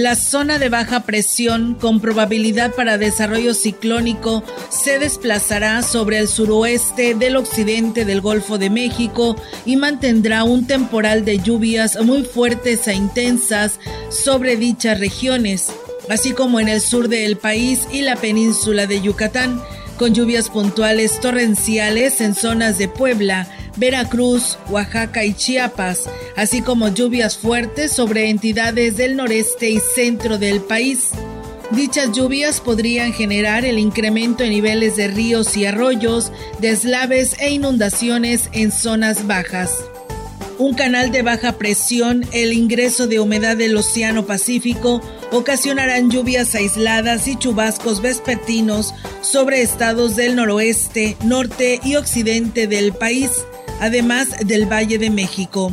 La zona de baja presión con probabilidad para desarrollo ciclónico se desplazará sobre el suroeste del occidente del Golfo de México y mantendrá un temporal de lluvias muy fuertes e intensas sobre dichas regiones, así como en el sur del país y la península de Yucatán, con lluvias puntuales torrenciales en zonas de Puebla, Veracruz, Oaxaca y Chiapas, así como lluvias fuertes sobre entidades del noreste y centro del país. Dichas lluvias podrían generar el incremento en niveles de ríos y arroyos, deslaves e inundaciones en zonas bajas. Un canal de baja presión, el ingreso de humedad del Océano Pacífico ocasionarán lluvias aisladas y chubascos vespertinos sobre estados del noroeste, norte y occidente del país además del Valle de México.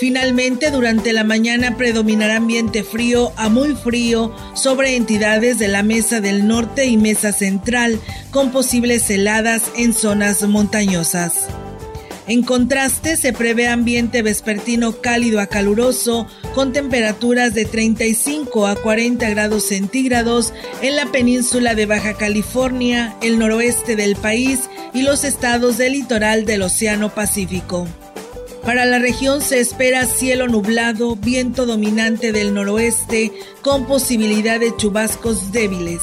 Finalmente, durante la mañana predominará ambiente frío a muy frío sobre entidades de la Mesa del Norte y Mesa Central, con posibles heladas en zonas montañosas. En contraste, se prevé ambiente vespertino cálido a caluroso, con temperaturas de 35 a 40 grados centígrados en la península de Baja California, el noroeste del país y los estados del litoral del Océano Pacífico. Para la región se espera cielo nublado, viento dominante del noroeste con posibilidad de chubascos débiles.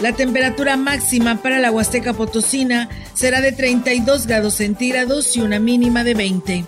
La temperatura máxima para la Huasteca Potosina será de 32 grados centígrados y una mínima de 20.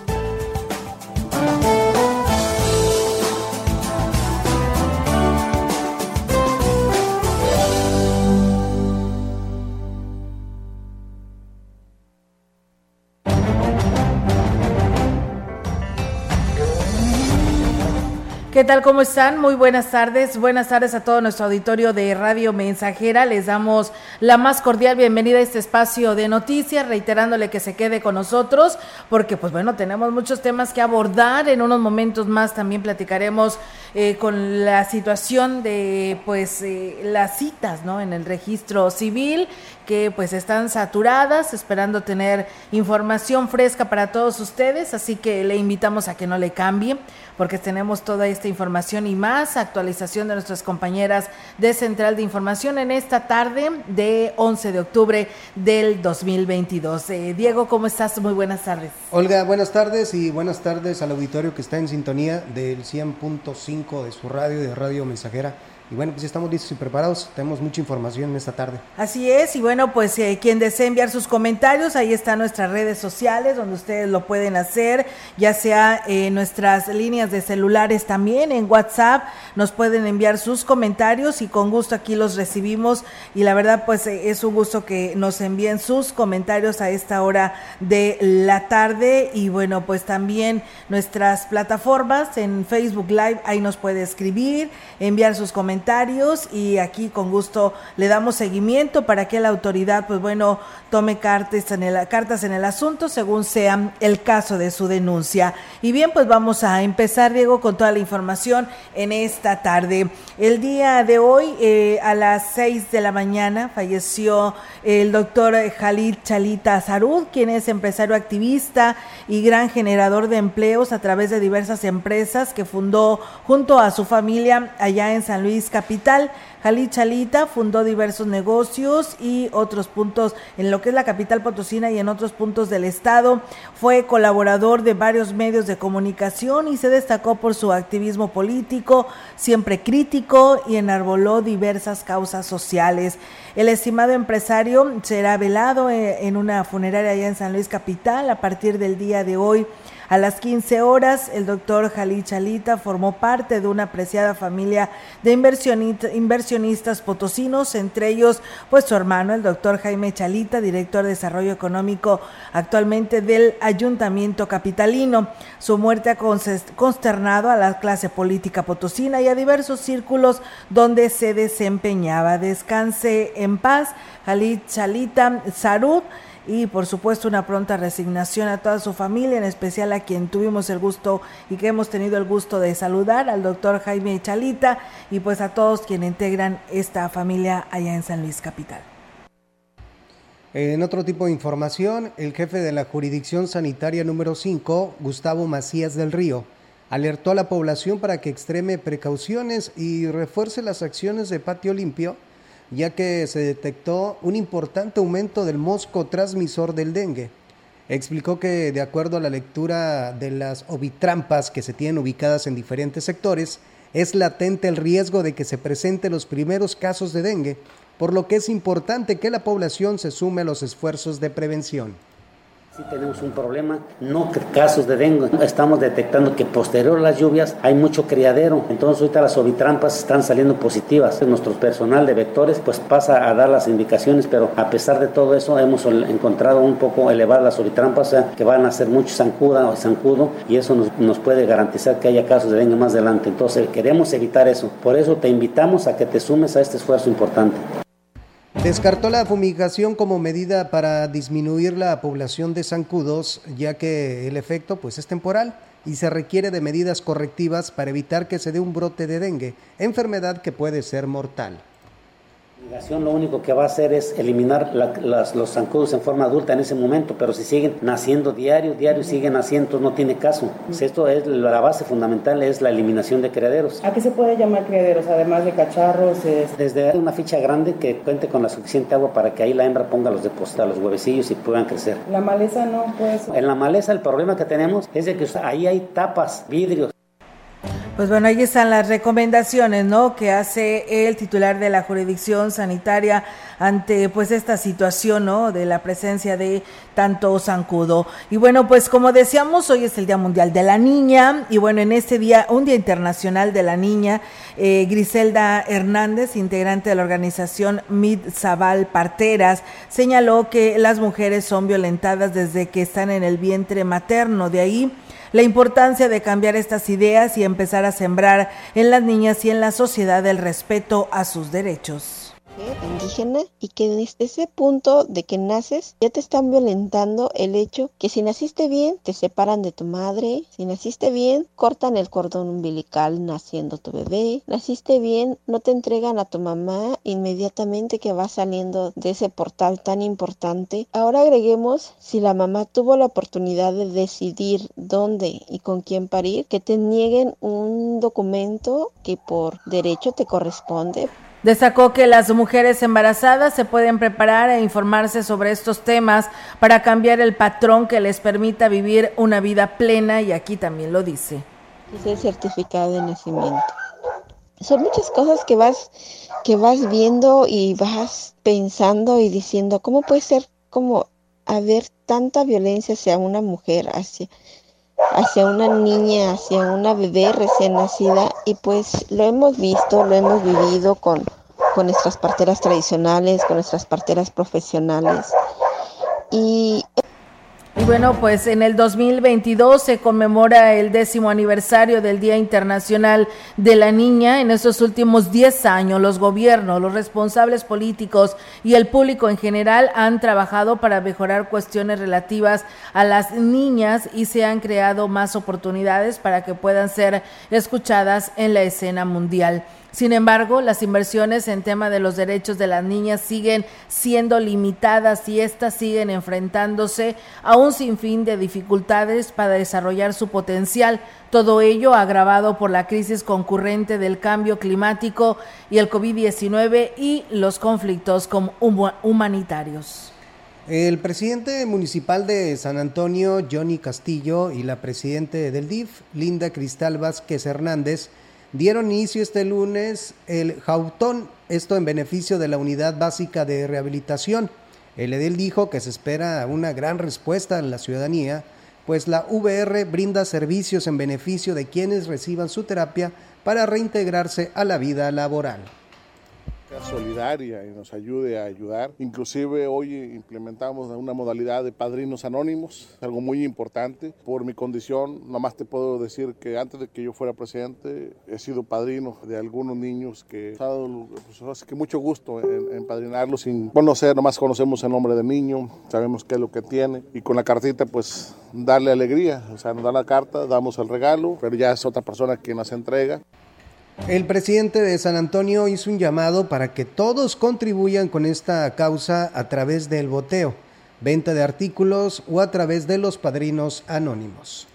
¿Qué tal? ¿Cómo están? Muy buenas tardes. Buenas tardes a todo nuestro auditorio de Radio Mensajera. Les damos la más cordial bienvenida a este espacio de noticias, reiterándole que se quede con nosotros, porque pues bueno, tenemos muchos temas que abordar. En unos momentos más también platicaremos eh, con la situación de pues eh, las citas, ¿no? En el registro civil que pues están saturadas, esperando tener información fresca para todos ustedes, así que le invitamos a que no le cambie, porque tenemos toda esta información y más actualización de nuestras compañeras de Central de Información en esta tarde de 11 de octubre del 2022. Eh, Diego, ¿cómo estás? Muy buenas tardes. Olga, buenas tardes y buenas tardes al auditorio que está en sintonía del 100.5 de su radio, de Radio Mensajera y bueno, pues estamos listos y preparados. Tenemos mucha información en esta tarde. Así es. Y bueno, pues eh, quien desee enviar sus comentarios, ahí están nuestras redes sociales donde ustedes lo pueden hacer, ya sea en nuestras líneas de celulares también, en WhatsApp, nos pueden enviar sus comentarios y con gusto aquí los recibimos. Y la verdad, pues eh, es un gusto que nos envíen sus comentarios a esta hora de la tarde. Y bueno, pues también nuestras plataformas en Facebook Live, ahí nos puede escribir, enviar sus comentarios y aquí con gusto le damos seguimiento para que la autoridad, pues bueno, tome cartas en el, cartas en el asunto según sea el caso de su denuncia. Y bien, pues vamos a empezar, Diego, con toda la información en esta tarde. El día de hoy, eh, a las 6 de la mañana, falleció el doctor Jalid Chalita Zarud, quien es empresario activista y gran generador de empleos a través de diversas empresas que fundó junto a su familia allá en San Luis Capital. Jalí Chalita fundó diversos negocios y otros puntos en lo que es la capital potosina y en otros puntos del estado. Fue colaborador de varios medios de comunicación y se destacó por su activismo político, siempre crítico y enarboló diversas causas sociales. El estimado empresario será velado eh, en una funeraria allá en San Luis Capital a partir del día de hoy A las 15 horas, el doctor Jalí Chalita formó parte de una apreciada familia de inversionistas potosinos, entre ellos, pues su hermano, el doctor Jaime Chalita, director de Desarrollo Económico actualmente del Ayuntamiento Capitalino. Su muerte ha consternado a la clase política potosina y a diversos círculos donde se desempeñaba. Descanse en paz, Jalí Chalita Sarud y por supuesto una pronta resignación a toda su familia, en especial a quien tuvimos el gusto y que hemos tenido el gusto de saludar, al doctor Jaime Chalita y pues a todos quienes integran esta familia allá en San Luis Capital. En otro tipo de información, el jefe de la jurisdicción sanitaria número 5, Gustavo Macías del Río, alertó a la población para que extreme precauciones y refuerce las acciones de patio limpio ya que se detectó un importante aumento del mosco transmisor del dengue. Explicó que de acuerdo a la lectura de las ovitrampas que se tienen ubicadas en diferentes sectores, es latente el riesgo de que se presenten los primeros casos de dengue, por lo que es importante que la población se sume a los esfuerzos de prevención. Sí tenemos un problema, no casos de dengue. Estamos detectando que posterior a las lluvias hay mucho criadero. Entonces ahorita las ovitrampas están saliendo positivas. Nuestro personal de vectores pues pasa a dar las indicaciones, pero a pesar de todo eso hemos encontrado un poco elevar las ovitrampas, que van a ser mucho zancuda o zancudo y eso nos, nos puede garantizar que haya casos de dengue más adelante. Entonces queremos evitar eso. Por eso te invitamos a que te sumes a este esfuerzo importante. Descartó la fumigación como medida para disminuir la población de zancudos, ya que el efecto pues, es temporal y se requiere de medidas correctivas para evitar que se dé un brote de dengue, enfermedad que puede ser mortal lo único que va a hacer es eliminar los zancudos en forma adulta en ese momento, pero si siguen naciendo diario, diario siguen naciendo, no tiene caso. Esto es la base fundamental, es la eliminación de criaderos. ¿A qué se puede llamar criaderos, además de cacharros? Desde una ficha grande que cuente con la suficiente agua para que ahí la hembra ponga los depósitos, los huevecillos y puedan crecer. ¿La maleza no puede En la maleza el problema que tenemos es de que ahí hay tapas, vidrios, pues bueno, ahí están las recomendaciones, ¿no? Que hace el titular de la jurisdicción sanitaria ante pues esta situación, ¿no? De la presencia de tanto zancudo. Y bueno, pues como decíamos, hoy es el Día Mundial de la Niña y bueno, en este día, un Día Internacional de la Niña, eh, Griselda Hernández, integrante de la organización Mid Zabal Parteras, señaló que las mujeres son violentadas desde que están en el vientre materno. De ahí la importancia de cambiar estas ideas y empezar a sembrar en las niñas y en la sociedad el respeto a sus derechos indígena y que desde ese punto de que naces ya te están violentando el hecho que si naciste bien te separan de tu madre, si naciste bien cortan el cordón umbilical naciendo tu bebé, naciste bien no te entregan a tu mamá inmediatamente que va saliendo de ese portal tan importante. Ahora agreguemos si la mamá tuvo la oportunidad de decidir dónde y con quién parir, que te nieguen un documento que por derecho te corresponde. Destacó que las mujeres embarazadas se pueden preparar e informarse sobre estos temas para cambiar el patrón que les permita vivir una vida plena y aquí también lo dice. Es el certificado de nacimiento. Son muchas cosas que vas que vas viendo y vas pensando y diciendo cómo puede ser como haber tanta violencia hacia una mujer, hacia hacia una niña, hacia una bebé recién nacida y pues lo hemos visto, lo hemos vivido con, con nuestras parteras tradicionales, con nuestras parteras profesionales. Y y bueno, pues en el 2022 se conmemora el décimo aniversario del Día Internacional de la Niña. En estos últimos 10 años, los gobiernos, los responsables políticos y el público en general han trabajado para mejorar cuestiones relativas a las niñas y se han creado más oportunidades para que puedan ser escuchadas en la escena mundial. Sin embargo, las inversiones en tema de los derechos de las niñas siguen siendo limitadas y éstas siguen enfrentándose a un sinfín de dificultades para desarrollar su potencial. Todo ello agravado por la crisis concurrente del cambio climático y el COVID-19 y los conflictos humanitarios. El presidente municipal de San Antonio, Johnny Castillo, y la presidente del DIF, Linda Cristal Vázquez Hernández, dieron inicio este lunes el Jautón, esto en beneficio de la Unidad Básica de Rehabilitación. El edil dijo que se espera una gran respuesta en la ciudadanía pues la VR brinda servicios en beneficio de quienes reciban su terapia para reintegrarse a la vida laboral solidaria y nos ayude a ayudar. Inclusive hoy implementamos una modalidad de padrinos anónimos, algo muy importante. Por mi condición, nomás te puedo decir que antes de que yo fuera presidente, he sido padrino de algunos niños que ha dado pues, que mucho gusto en, en, padrinarlos sin conocer, nomás conocemos el nombre del niño, sabemos qué es lo que tiene y con la cartita pues darle alegría, o sea, nos da la carta, damos el regalo, pero ya es otra persona quien nos entrega. El presidente de San Antonio hizo un llamado para que todos contribuyan con esta causa a través del boteo, venta de artículos o a través de los padrinos anónimos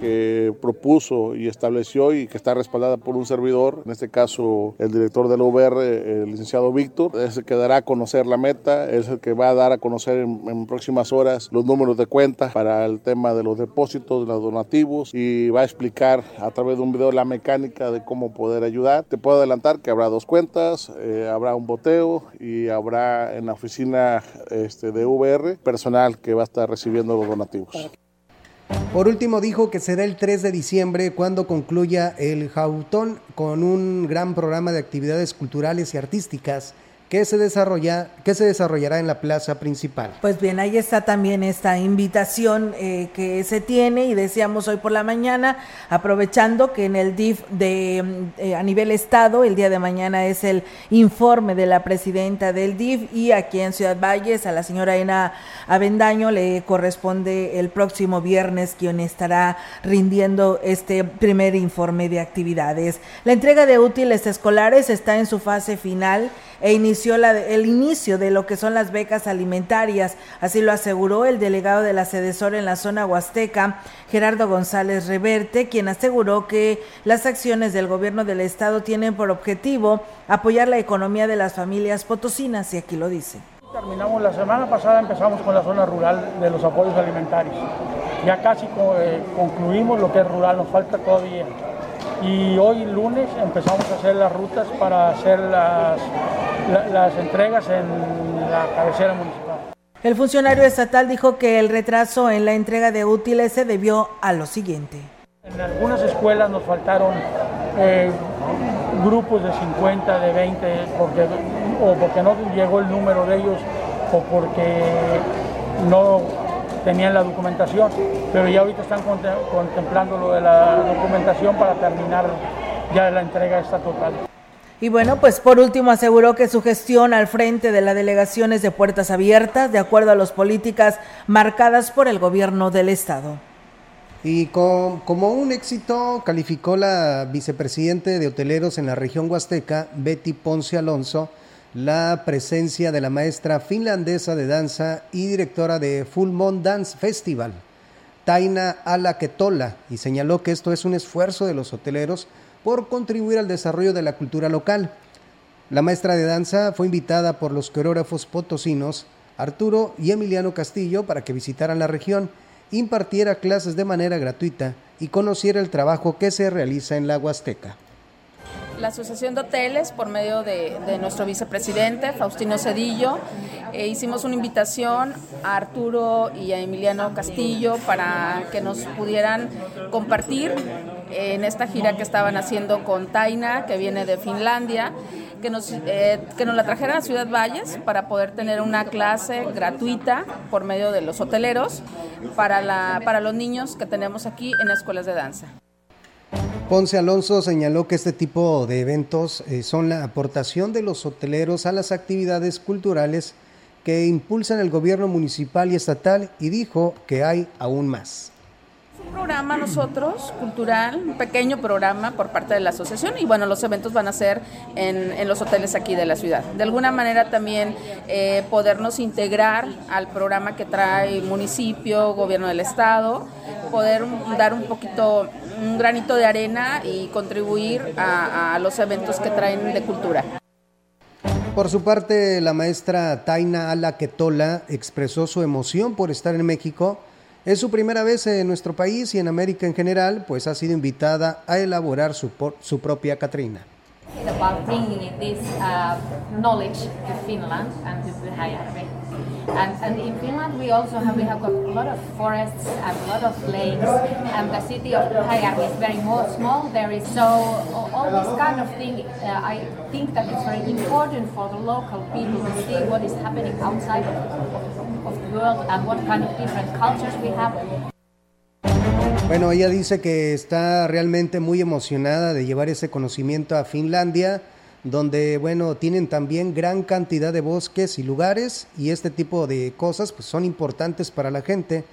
que propuso y estableció y que está respaldada por un servidor, en este caso el director del UBR, el licenciado Víctor, es el que dará a conocer la meta, es el que va a dar a conocer en, próximas horas los números de cuenta para el tema de los depósitos, de los donativos y va a explicar a través de un video la mecánica de cómo poder ayudar. Te puedo adelantar que habrá dos cuentas, eh, habrá un boteo y habrá en la oficina este, de VR personal que va a estar recibiendo los donativos. Por último, dijo que será el 3 de diciembre cuando concluya el Jautón con un gran programa de actividades culturales y artísticas que se, desarrolla, que se desarrollará en la plaza principal. Pues bien, ahí está también esta invitación eh, que se tiene y decíamos hoy por la mañana, aprovechando que en el DIF de, eh, a nivel estado, el día de mañana es el informe de la presidenta del DIF y aquí en Ciudad Valles a la señora Ena Avendaño le corresponde el próximo viernes quien estará rindiendo este primer informe de actividades. La entrega de útiles escolares está en su fase final e inició el inicio de lo que son las becas alimentarias. Así lo aseguró el delegado de la Sedesor en la zona huasteca, Gerardo González Reverte, quien aseguró que las acciones del gobierno del estado tienen por objetivo apoyar la economía de las familias potosinas, y aquí lo dice. Terminamos la semana pasada, empezamos con la zona rural de los apoyos alimentarios. Ya casi eh, concluimos lo que es rural, nos falta todavía y hoy lunes empezamos a hacer las rutas para hacer las, las entregas en la cabecera municipal. El funcionario estatal dijo que el retraso en la entrega de útiles se debió a lo siguiente. En algunas escuelas nos faltaron eh, grupos de 50, de 20, porque, o porque no llegó el número de ellos o porque no tenían la documentación, pero ya ahorita están contemplando lo de la documentación para terminar ya la entrega esta total. Y bueno, pues por último aseguró que su gestión al frente de la delegación es de puertas abiertas, de acuerdo a las políticas marcadas por el gobierno del Estado. Y como un éxito calificó la vicepresidente de hoteleros en la región huasteca, Betty Ponce Alonso, la presencia de la maestra finlandesa de danza y directora de Full Moon Dance Festival, Taina Alaketola, y señaló que esto es un esfuerzo de los hoteleros por contribuir al desarrollo de la cultura local. La maestra de danza fue invitada por los coreógrafos potosinos Arturo y Emiliano Castillo para que visitaran la región, impartiera clases de manera gratuita y conociera el trabajo que se realiza en la Huasteca la Asociación de Hoteles, por medio de, nuestro vicepresidente, Faustino Cedillo, eh, hicimos una invitación a Arturo y a Emiliano Castillo para que nos pudieran compartir en esta gira que estaban haciendo con Taina, que viene de Finlandia, que nos, eh, que nos la trajeran a Ciudad Valles para poder tener una clase gratuita por medio de los hoteleros para, la, para los niños que tenemos aquí en escuelas de danza. Ponce Alonso señaló que este tipo de eventos eh, son la aportación de los hoteleros a las actividades culturales que impulsan el gobierno municipal y estatal y dijo que hay aún más un programa nosotros, cultural, un pequeño programa por parte de la asociación y bueno, los eventos van a ser en, los hoteles aquí de la ciudad. De alguna manera también eh, podernos integrar al programa que trae municipio, gobierno del estado, poder dar un poquito, un granito de arena y contribuir a, a los eventos que traen de cultura. Por su parte, la maestra Taina Alaquetola expresó su emoción por estar en México es su primera vez en nuestro país y en América en general, pues ha sido invitada a elaborar su, su propia Catrina. And, and in Finland, we also have we have got a lot of forests and a lot of lakes, and the city of Pyhäjärvi is very more small. There is so all this kind of thing. Uh, I think that it's very important for the local people to see what is happening outside of, world and what kind of different cultures. Bueno, ella dice que está realmente muy emocionada de llevar ese conocimiento a Finlandia, donde, bueno, tienen también gran cantidad de bosques y lugares y este tipo de cosas pues son importantes para la gente,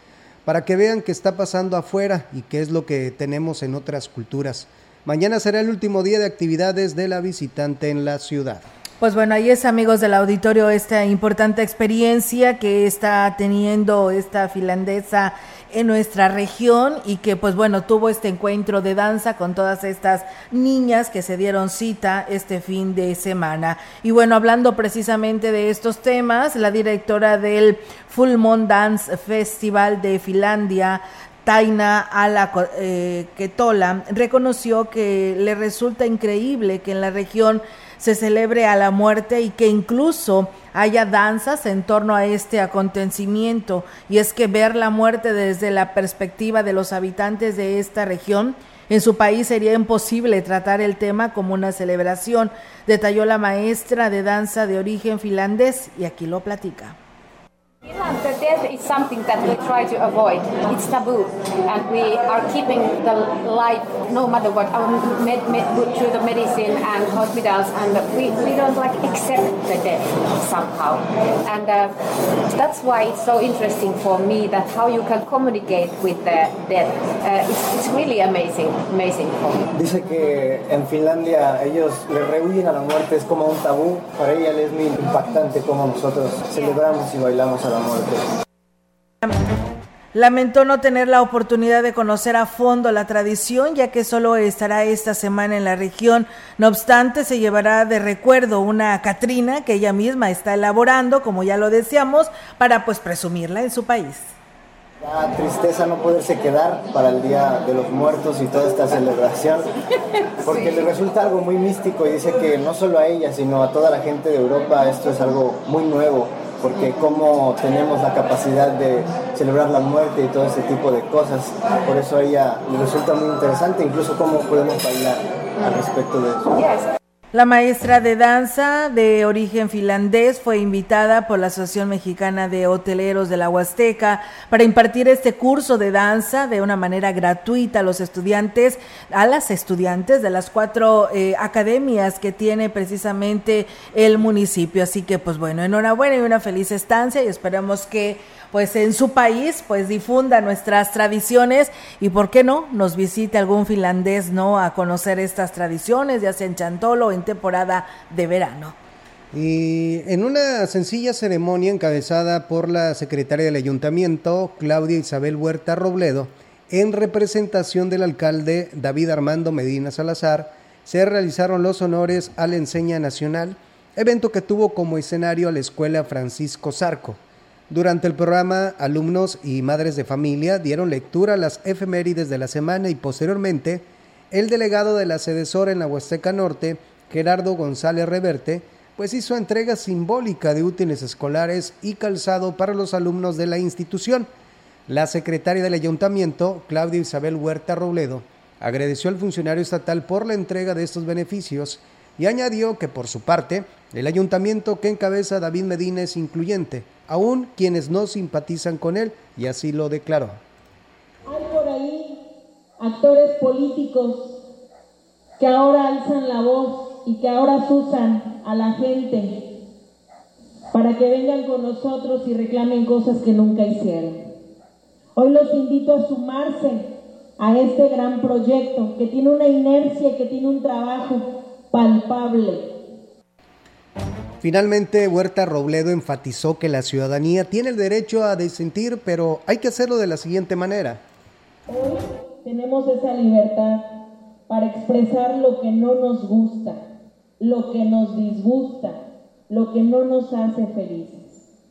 para que vean qué está pasando afuera y qué es lo que tenemos en otras culturas. Mañana será el último día de actividades de la visitante en la ciudad. Pues bueno, ahí es amigos del auditorio esta importante experiencia que está teniendo esta finlandesa en nuestra región y que pues bueno tuvo este encuentro de danza con todas estas niñas que se dieron cita este fin de semana. Y bueno, hablando precisamente de estos temas, la directora del Full Moon Dance Festival de Finlandia, Taina Ala eh, Ketola, reconoció que le resulta increíble que en la región se celebre a la muerte y que incluso haya danzas en torno a este acontecimiento. Y es que ver la muerte desde la perspectiva de los habitantes de esta región, en su país sería imposible tratar el tema como una celebración, detalló la maestra de danza de origen finlandés y aquí lo platica. The death is something that we try to avoid. It's taboo, and we are keeping the life, no matter what, our med, med, through the medicine and hospitals, and we, we don't like accept the death somehow. And uh, that's why it's so interesting for me that how you can communicate with the death. Uh, it's, it's really amazing, amazing for me. Dice que en Finlandia ellos le rehuyen a la muerte, es como un tabú. Para ella es muy impactante como nosotros celebramos y bailamos a la muerte. Lamentó no tener la oportunidad de conocer a fondo la tradición, ya que solo estará esta semana en la región. No obstante, se llevará de recuerdo una Catrina que ella misma está elaborando, como ya lo decíamos, para pues presumirla en su país. La tristeza no poderse quedar para el Día de los Muertos y toda esta celebración, porque le resulta algo muy místico y dice que no solo a ella, sino a toda la gente de Europa esto es algo muy nuevo porque como tenemos la capacidad de celebrar la muerte y todo ese tipo de cosas, por eso ella le resulta muy interesante, incluso cómo podemos bailar al respecto de eso. La maestra de danza de origen finlandés fue invitada por la Asociación Mexicana de Hoteleros de la Huasteca para impartir este curso de danza de una manera gratuita a los estudiantes, a las estudiantes de las cuatro eh, academias que tiene precisamente el municipio. Así que, pues bueno, enhorabuena y una feliz estancia y esperamos que pues en su país pues difunda nuestras tradiciones y por qué no nos visite algún finlandés no a conocer estas tradiciones ya sea en Chantolo o en temporada de verano. Y en una sencilla ceremonia encabezada por la secretaria del ayuntamiento, Claudia Isabel Huerta Robledo, en representación del alcalde David Armando Medina Salazar, se realizaron los honores a la Enseña Nacional, evento que tuvo como escenario a la Escuela Francisco Zarco. Durante el programa, alumnos y madres de familia dieron lectura a las efemérides de la semana y posteriormente, el delegado de la Sedesora en la Huasteca Norte, Gerardo González Reverte, pues hizo entrega simbólica de útiles escolares y calzado para los alumnos de la institución. La secretaria del ayuntamiento, Claudia Isabel Huerta Robledo, agradeció al funcionario estatal por la entrega de estos beneficios y añadió que por su parte, el ayuntamiento que encabeza David Medina es incluyente, aún quienes no simpatizan con él, y así lo declaró. Hay por ahí actores políticos que ahora alzan la voz y que ahora usan a la gente para que vengan con nosotros y reclamen cosas que nunca hicieron. Hoy los invito a sumarse a este gran proyecto que tiene una inercia, que tiene un trabajo palpable Finalmente, Huerta Robledo enfatizó que la ciudadanía tiene el derecho a disentir, pero hay que hacerlo de la siguiente manera. Hoy tenemos esa libertad para expresar lo que no nos gusta, lo que nos disgusta, lo que no nos hace felices.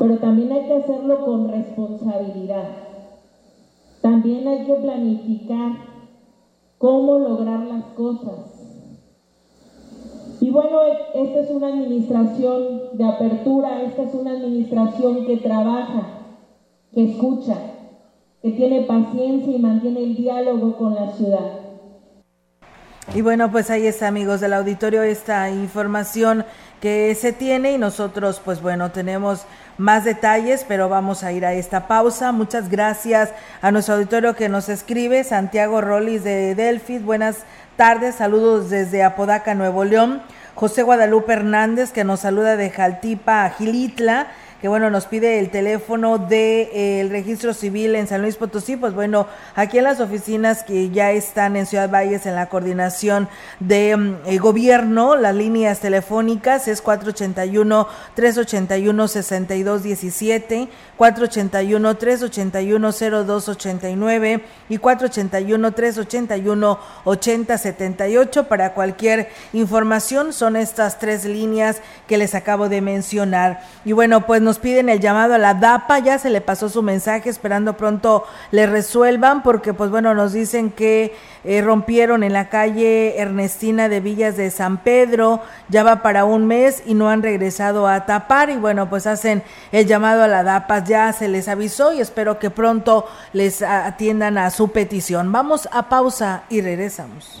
Pero también hay que hacerlo con responsabilidad. También hay que planificar cómo lograr las cosas Y bueno, esta es una administración de apertura, esta es una administración que trabaja, que escucha, que tiene paciencia y mantiene el diálogo con la ciudad. Y bueno, pues ahí está, amigos del auditorio, esta información que se tiene y nosotros, pues bueno, tenemos más detalles, pero vamos a ir a esta pausa. Muchas gracias a nuestro auditorio que nos escribe, Santiago Rollis de Delphi. Buenas tardes, saludos desde Apodaca, Nuevo León. José Guadalupe Hernández, que nos saluda de Jaltipa, Gilitla que bueno, nos pide el teléfono del de, eh, registro civil en San Luis Potosí, pues bueno, aquí en las oficinas que ya están en Ciudad Valles en la coordinación de mm, eh, gobierno, las líneas telefónicas es 481-381-6217, 481-381-0289 y 481-381-8078 para cualquier información. Son estas tres líneas que les acabo de mencionar. Y bueno, pues nos piden el llamado a la DAPA, ya se le pasó su mensaje, esperando pronto le resuelvan, porque pues bueno, nos dicen que eh, rompieron en la calle Ernestina de Villas de San Pedro, ya va para un mes y no han regresado a tapar y bueno, pues hacen el llamado a la DAPA, ya se les avisó y espero que pronto les atiendan a su petición. Vamos a pausa y regresamos.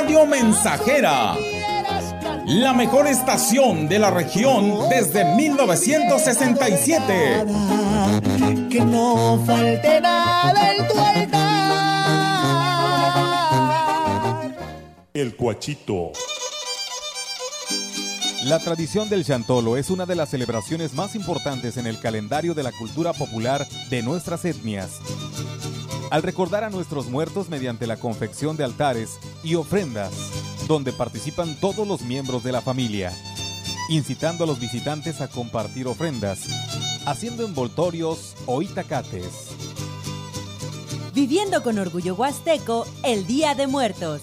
Radio Mensajera. La mejor estación de la región desde 1967. Que no falte nada en tu altar. El Cuachito. La tradición del Chantolo es una de las celebraciones más importantes en el calendario de la cultura popular de nuestras etnias. Al recordar a nuestros muertos mediante la confección de altares y ofrendas, donde participan todos los miembros de la familia, incitando a los visitantes a compartir ofrendas, haciendo envoltorios o itacates. Viviendo con orgullo huasteco el Día de Muertos.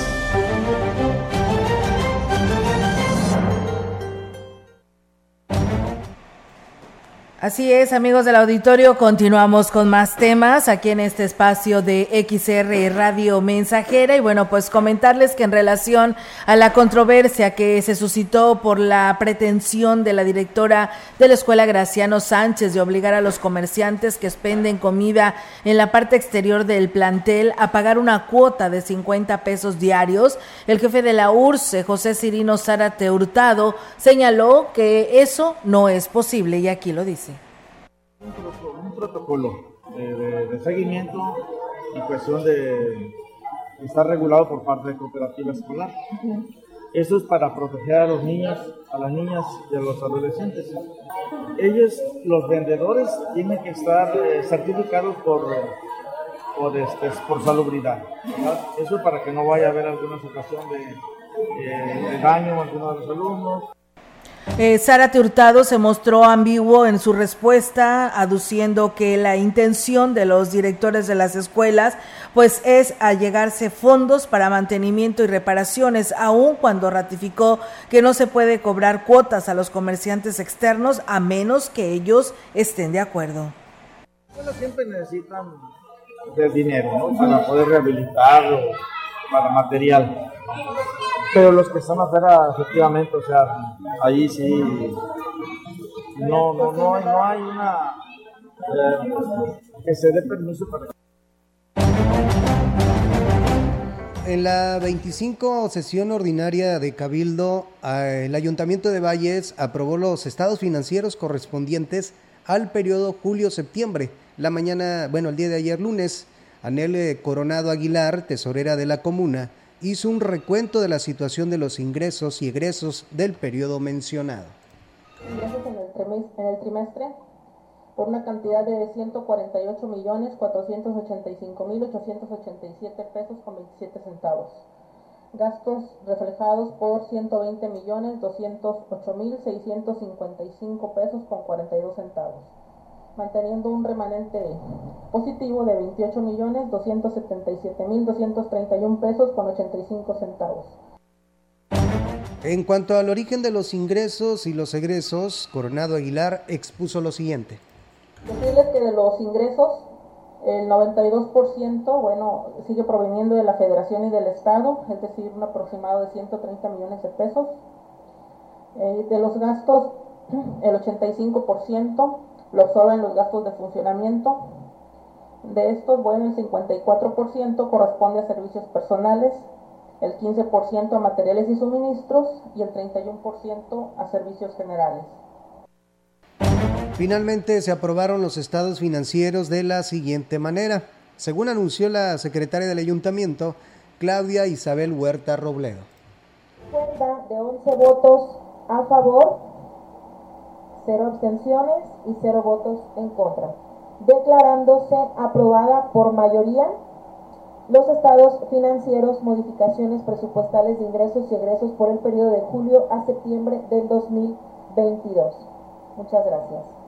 Así es, amigos del auditorio, continuamos con más temas aquí en este espacio de XR Radio Mensajera. Y bueno, pues comentarles que en relación a la controversia que se suscitó por la pretensión de la directora de la Escuela Graciano Sánchez de obligar a los comerciantes que expenden comida en la parte exterior del plantel a pagar una cuota de 50 pesos diarios, el jefe de la URSE, José Cirino Zárate Hurtado, señaló que eso no es posible y aquí lo dice un, protocolo de, seguimiento y cuestión de estar regulado por parte de cooperativa escolar. Eso es para proteger a los niños, a las niñas y a los adolescentes. Ellos, los vendedores, tienen que estar eh, certificados por, por, este, por salubridad. Eso para que no vaya a haber alguna situación de, de daño a alguno de los alumnos. Eh, Sara Hurtado se mostró ambiguo en su respuesta, aduciendo que la intención de los directores de las escuelas pues es allegarse fondos para mantenimiento y reparaciones, aun cuando ratificó que no se puede cobrar cuotas a los comerciantes externos a menos que ellos estén de acuerdo. Siempre necesitan dinero para poder rehabilitarlo, para material pero los que están afuera, efectivamente, o sea, ahí sí, no, no, no, hay, no hay una, eh, que se dé permiso para... En la 25 sesión ordinaria de Cabildo, eh, el Ayuntamiento de Valles aprobó los estados financieros correspondientes al periodo julio-septiembre. La mañana, bueno, el día de ayer lunes, Anel Coronado Aguilar, tesorera de la comuna, hizo un recuento de la situación de los ingresos y egresos del periodo mencionado. Ingresos en el, trimestre por una cantidad de 148.485.887 pesos con 27 centavos. Gastos reflejados por 120.208.655 pesos con 42 centavos manteniendo un remanente positivo de 28.277.231 pesos con 85 centavos. En cuanto al origen de los ingresos y los egresos, Coronado Aguilar expuso lo siguiente. Decirles que de los ingresos, el 92% bueno, sigue proveniendo de la Federación y del Estado, es decir, un aproximado de 130 millones de pesos. Eh, de los gastos, el 85% lo absorben los gastos de funcionamiento. De estos, bueno, el 54% corresponde a servicios personales, el 15% a materiales y suministros y el 31% a servicios generales. Finalmente se aprobaron los estados financieros de la siguiente manera. Según anunció la secretaria del ayuntamiento, Claudia Isabel Huerta Robledo. Cuenta de 11 votos a favor cero abstenciones y cero votos en contra, declarándose aprobada por mayoría los estados financieros, modificaciones presupuestales de ingresos y egresos por el periodo de julio a septiembre del 2022. Muchas gracias.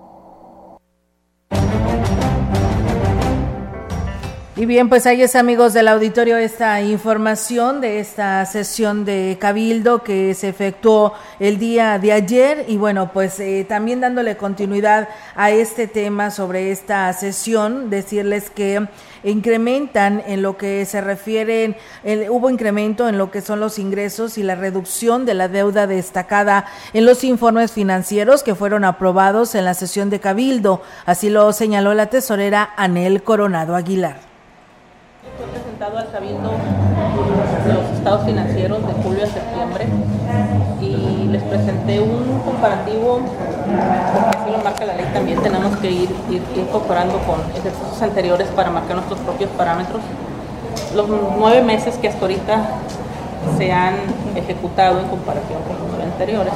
Y bien, pues ahí es amigos del auditorio esta información de esta sesión de Cabildo que se efectuó el día de ayer. Y bueno, pues eh, también dándole continuidad a este tema sobre esta sesión, decirles que incrementan en lo que se refiere, hubo incremento en lo que son los ingresos y la reducción de la deuda destacada en los informes financieros que fueron aprobados en la sesión de Cabildo, así lo señaló la tesorera Anel Coronado Aguilar fue presentado al Cabildo los estados financieros de julio a septiembre y les presenté un comparativo, porque así lo marca la ley también, tenemos que ir, ir, comparando con ejercicios anteriores para marcar nuestros propios parámetros. Los nueve meses que hasta ahorita se han ejecutado en comparación con los nueve anteriores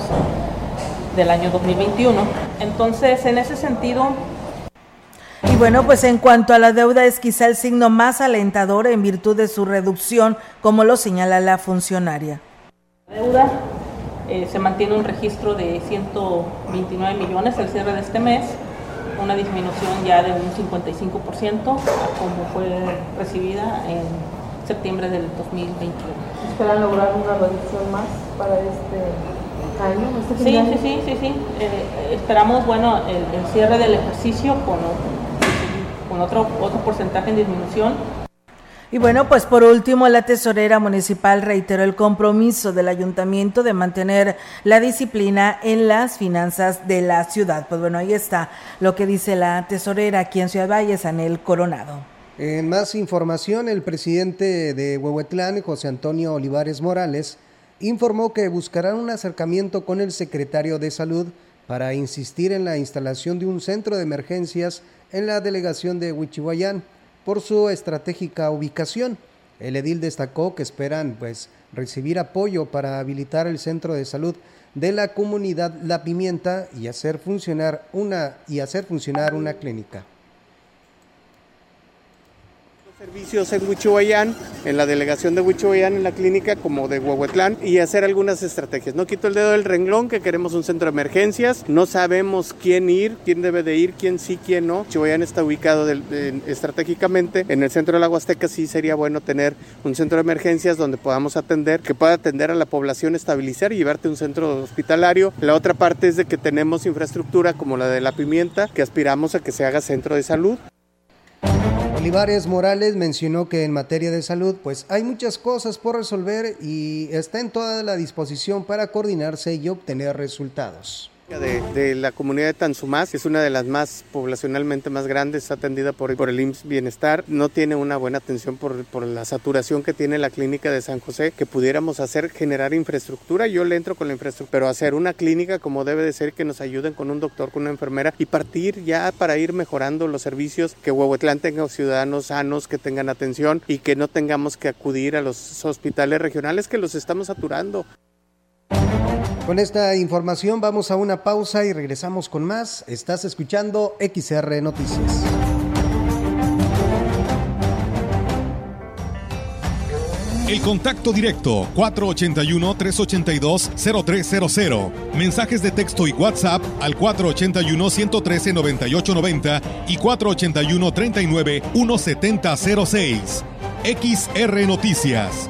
del año 2021. Entonces, en ese sentido, y bueno, pues en cuanto a la deuda es quizá el signo más alentador en virtud de su reducción, como lo señala la funcionaria. La deuda eh, se mantiene un registro de 129 millones al cierre de este mes, una disminución ya de un 55% como fue recibida en septiembre del 2021. ¿Esperan lograr una reducción más para este Sí, sí, sí, sí, sí. Eh, esperamos, bueno, el, el, cierre del ejercicio con, con otro, otro porcentaje en disminución. Y bueno, pues por último, la tesorera municipal reiteró el compromiso del ayuntamiento de mantener la disciplina en las finanzas de la ciudad. Pues bueno, ahí está lo que dice la tesorera aquí en Ciudad Valles, Anel Coronado. En más información, el presidente de Huehuetlán, José Antonio Olivares Morales, informó que buscarán un acercamiento con el secretario de Salud para insistir en la instalación de un centro de emergencias en la delegación de Huichihuayán por su estratégica ubicación. El edil destacó que esperan pues recibir apoyo para habilitar el centro de salud de la comunidad La Pimienta y hacer funcionar una y hacer funcionar una clínica servicios en Huichihuayán, en la delegación de Huichihuayán, en la clínica como de Huehuetlán y hacer algunas estrategias. No quito el dedo del renglón que queremos un centro de emergencias, no sabemos quién ir, quién debe de ir, quién sí, quién no. Huichihuayán está ubicado estratégicamente en el centro de la Huasteca, sí sería bueno tener un centro de emergencias donde podamos atender, que pueda atender a la población, estabilizar y llevarte un centro hospitalario. La otra parte es de que tenemos infraestructura como la de la pimienta, que aspiramos a que se haga centro de salud. Olivares Morales mencionó que en materia de salud, pues hay muchas cosas por resolver y está en toda la disposición para coordinarse y obtener resultados. De, la comunidad de Tanzumás, que es una de las más poblacionalmente más grandes, atendida por, por el IMSS Bienestar, no tiene una buena atención por, por, la saturación que tiene la clínica de San José, que pudiéramos hacer, generar infraestructura, yo le entro con la infraestructura, pero hacer una clínica como debe de ser, que nos ayuden con un doctor, con una enfermera y partir ya para ir mejorando los servicios, que Huehuetlán tenga ciudadanos sanos, que tengan atención y que no tengamos que acudir a los hospitales regionales que los estamos saturando. Con esta información vamos a una pausa y regresamos con más. Estás escuchando XR Noticias. El contacto directo 481-382-0300. Mensajes de texto y WhatsApp al 481-113-9890 y 481-39-1706. XR Noticias.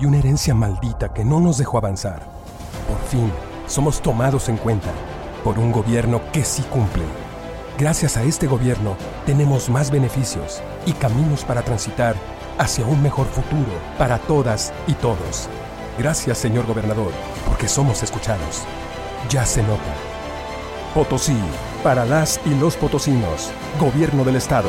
y una herencia maldita que no nos dejó avanzar. Por fin, somos tomados en cuenta por un gobierno que sí cumple. Gracias a este gobierno tenemos más beneficios y caminos para transitar hacia un mejor futuro para todas y todos. Gracias, señor gobernador, porque somos escuchados. Ya se nota. Potosí, para las y los potosinos, gobierno del Estado.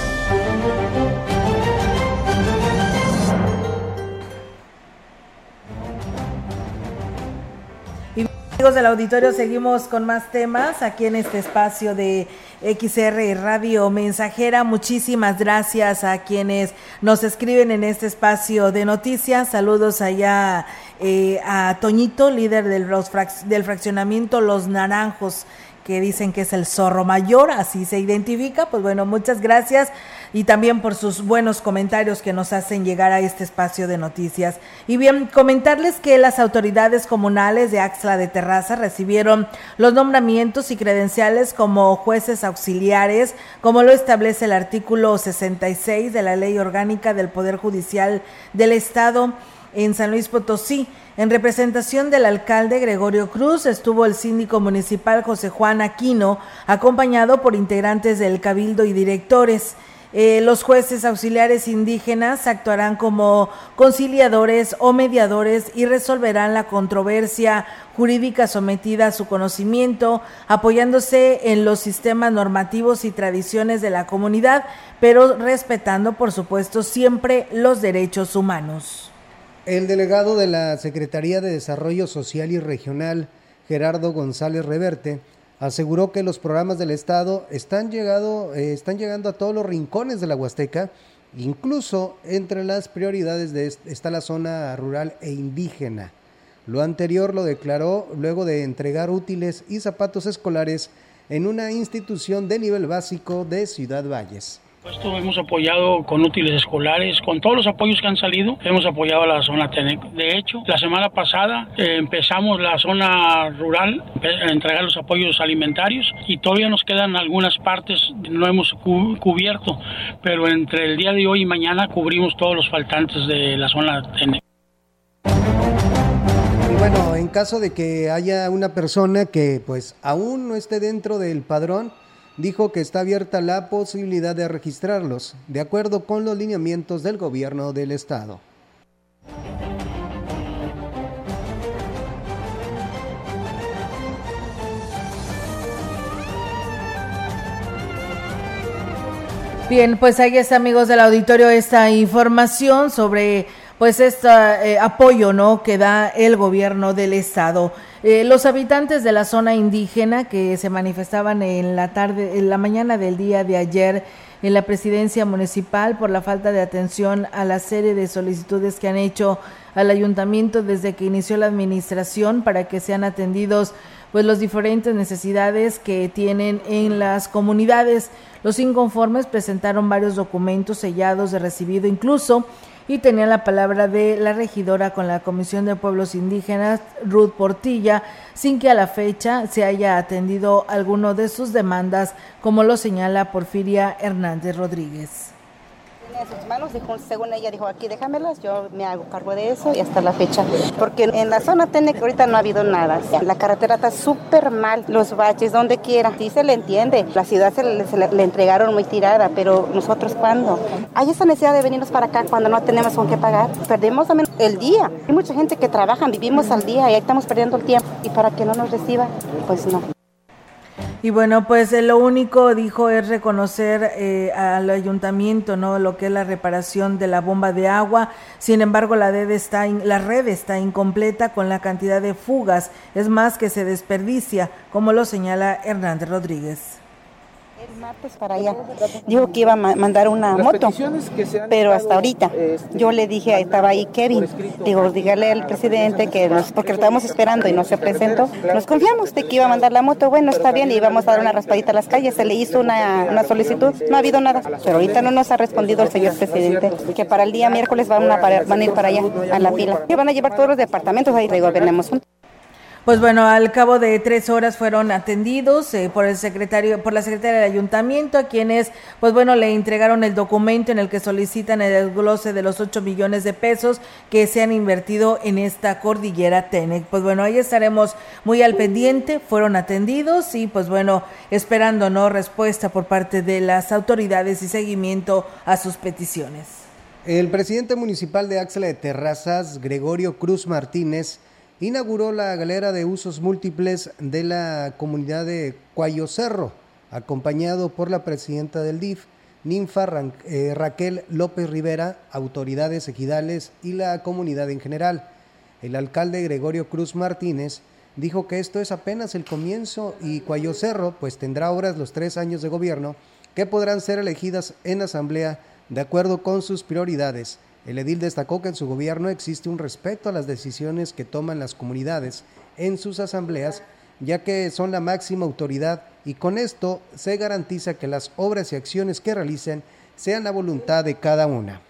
Amigos del auditorio, seguimos con más temas aquí en este espacio de XR Radio Mensajera. Muchísimas gracias a quienes nos escriben en este espacio de noticias. Saludos allá eh, a Toñito, líder del, del fraccionamiento Los Naranjos que dicen que es el zorro mayor, así se identifica. Pues bueno, muchas gracias y también por sus buenos comentarios que nos hacen llegar a este espacio de noticias. Y bien, comentarles que las autoridades comunales de Axla de Terraza recibieron los nombramientos y credenciales como jueces auxiliares, como lo establece el artículo 66 de la Ley Orgánica del Poder Judicial del Estado en San Luis Potosí. En representación del alcalde Gregorio Cruz estuvo el síndico municipal José Juan Aquino, acompañado por integrantes del cabildo y directores. Eh, los jueces auxiliares indígenas actuarán como conciliadores o mediadores y resolverán la controversia jurídica sometida a su conocimiento, apoyándose en los sistemas normativos y tradiciones de la comunidad, pero respetando, por supuesto, siempre los derechos humanos. El delegado de la Secretaría de Desarrollo Social y Regional, Gerardo González Reverte, aseguró que los programas del Estado están, llegado, eh, están llegando a todos los rincones de la Huasteca, incluso entre las prioridades de está la zona rural e indígena. Lo anterior lo declaró luego de entregar útiles y zapatos escolares en una institución de nivel básico de Ciudad Valles. Esto hemos apoyado con útiles escolares, con todos los apoyos que han salido, hemos apoyado a la zona TENEC. De hecho, la semana pasada eh, empezamos la zona rural a entregar los apoyos alimentarios y todavía nos quedan algunas partes, no hemos cubierto, pero entre el día de hoy y mañana cubrimos todos los faltantes de la zona TENEC. Bueno, en caso de que haya una persona que pues aún no esté dentro del padrón, dijo que está abierta la posibilidad de registrarlos, de acuerdo con los lineamientos del gobierno del estado. Bien, pues ahí está, amigos del auditorio, esta información sobre pues este apoyo no que da el gobierno del estado. Eh, los habitantes de la zona indígena que se manifestaban en la tarde, en la mañana del día de ayer en la presidencia municipal por la falta de atención a la serie de solicitudes que han hecho al ayuntamiento desde que inició la administración para que sean atendidos pues los diferentes necesidades que tienen en las comunidades. Los inconformes presentaron varios documentos sellados de recibido incluso y tenía la palabra de la regidora con la Comisión de Pueblos Indígenas, Ruth Portilla, sin que a la fecha se haya atendido alguno de sus demandas, como lo señala Porfiria Hernández Rodríguez en sus manos, según ella dijo, aquí déjamelas, yo me hago cargo de eso y hasta la fecha. Porque en la zona que ahorita no ha habido nada. La carretera está súper mal, los baches, donde quiera. Sí se le entiende, la ciudad se le, entregaron muy tirada, pero nosotros cuándo? Hay esa necesidad de venirnos para acá cuando no tenemos con qué pagar. Perdemos el día. Hay mucha gente que trabaja, vivimos al día y ahí estamos perdiendo el tiempo. Y para que no nos reciba, pues no. Y bueno, pues eh, lo único, dijo, es reconocer eh, al ayuntamiento, ¿no? Lo que es la reparación de la bomba de agua. Sin embargo, la red, está la red está incompleta con la cantidad de fugas. Es más que se desperdicia, como lo señala Hernández Rodríguez martes para allá. Dijo que iba a mandar una moto, pero hasta ahorita. Este, yo le dije, estaba ahí Kevin, digo, dígale al presidente que nos, porque lo estábamos esperando y no se presentó, nos confiamos de que iba a mandar la moto, bueno, está bien, y íbamos a dar una raspadita a las calles, se le hizo una, una solicitud, no ha habido nada, pero ahorita no nos ha respondido el señor presidente, que para el día miércoles van a, van a ir para allá, a la pila, que van a llevar todos los departamentos, ahí digo, venimos Pues bueno, al cabo de tres horas fueron atendidos eh, por el secretario, por la secretaria del ayuntamiento, a quienes, pues bueno, le entregaron el documento en el que solicitan el desglose de los 8 millones de pesos que se han invertido en esta cordillera Tenec. Pues bueno, ahí estaremos muy al pendiente, fueron atendidos y pues bueno, esperando no respuesta por parte de las autoridades y seguimiento a sus peticiones. El presidente municipal de Axla de Terrazas, Gregorio Cruz Martínez, inauguró la galera de usos múltiples de la comunidad de Cuayo Cerro, acompañado por la presidenta del DIF, Ninfa eh, Raquel López Rivera, autoridades ejidales y la comunidad en general. El alcalde Gregorio Cruz Martínez dijo que esto es apenas el comienzo y Cuayo Cerro pues tendrá ahora los tres años de gobierno que podrán ser elegidas en asamblea de acuerdo con sus prioridades el edil destacó que en su gobierno existe un respeto a las decisiones que toman las comunidades en sus asambleas, ya que son la máxima autoridad y con esto se garantiza que las obras y acciones que realicen sean la voluntad de cada una.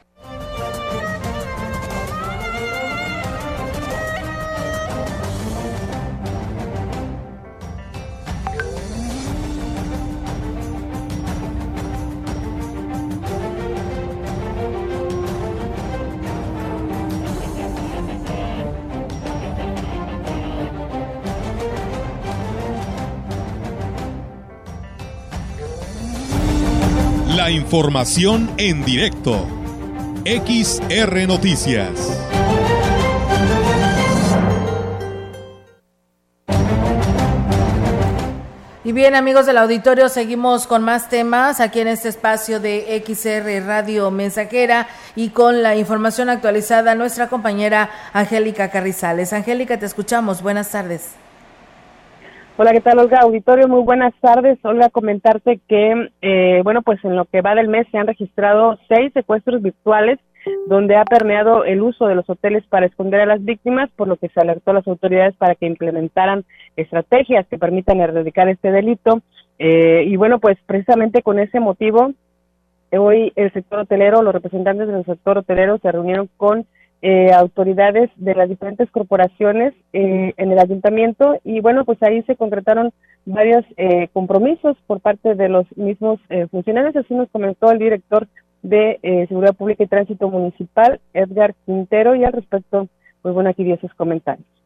Información en directo. XR Noticias. Y bien amigos del auditorio, seguimos con más temas aquí en este espacio de XR Radio Mensajera y con la información actualizada nuestra compañera Angélica Carrizales. Angélica, te escuchamos. Buenas tardes. Hola, ¿qué tal, Olga? Auditorio, muy buenas tardes. Olga, comentarte que, eh, bueno, pues en lo que va del mes se han registrado seis secuestros virtuales donde ha permeado el uso de los hoteles para esconder a las víctimas, por lo que se alertó a las autoridades para que implementaran estrategias que permitan erradicar este delito. Eh, y bueno, pues precisamente con ese motivo, hoy el sector hotelero, los representantes del sector hotelero se reunieron con eh, autoridades de las diferentes corporaciones eh, en el ayuntamiento. Y bueno, pues ahí se concretaron varios eh, compromisos por parte de los mismos funcionarios, así nos comentó el director de Seguridad Pública y Tránsito Municipal, Edgar Quintero, y al respecto, pues bueno, aquí dio sus comentarios.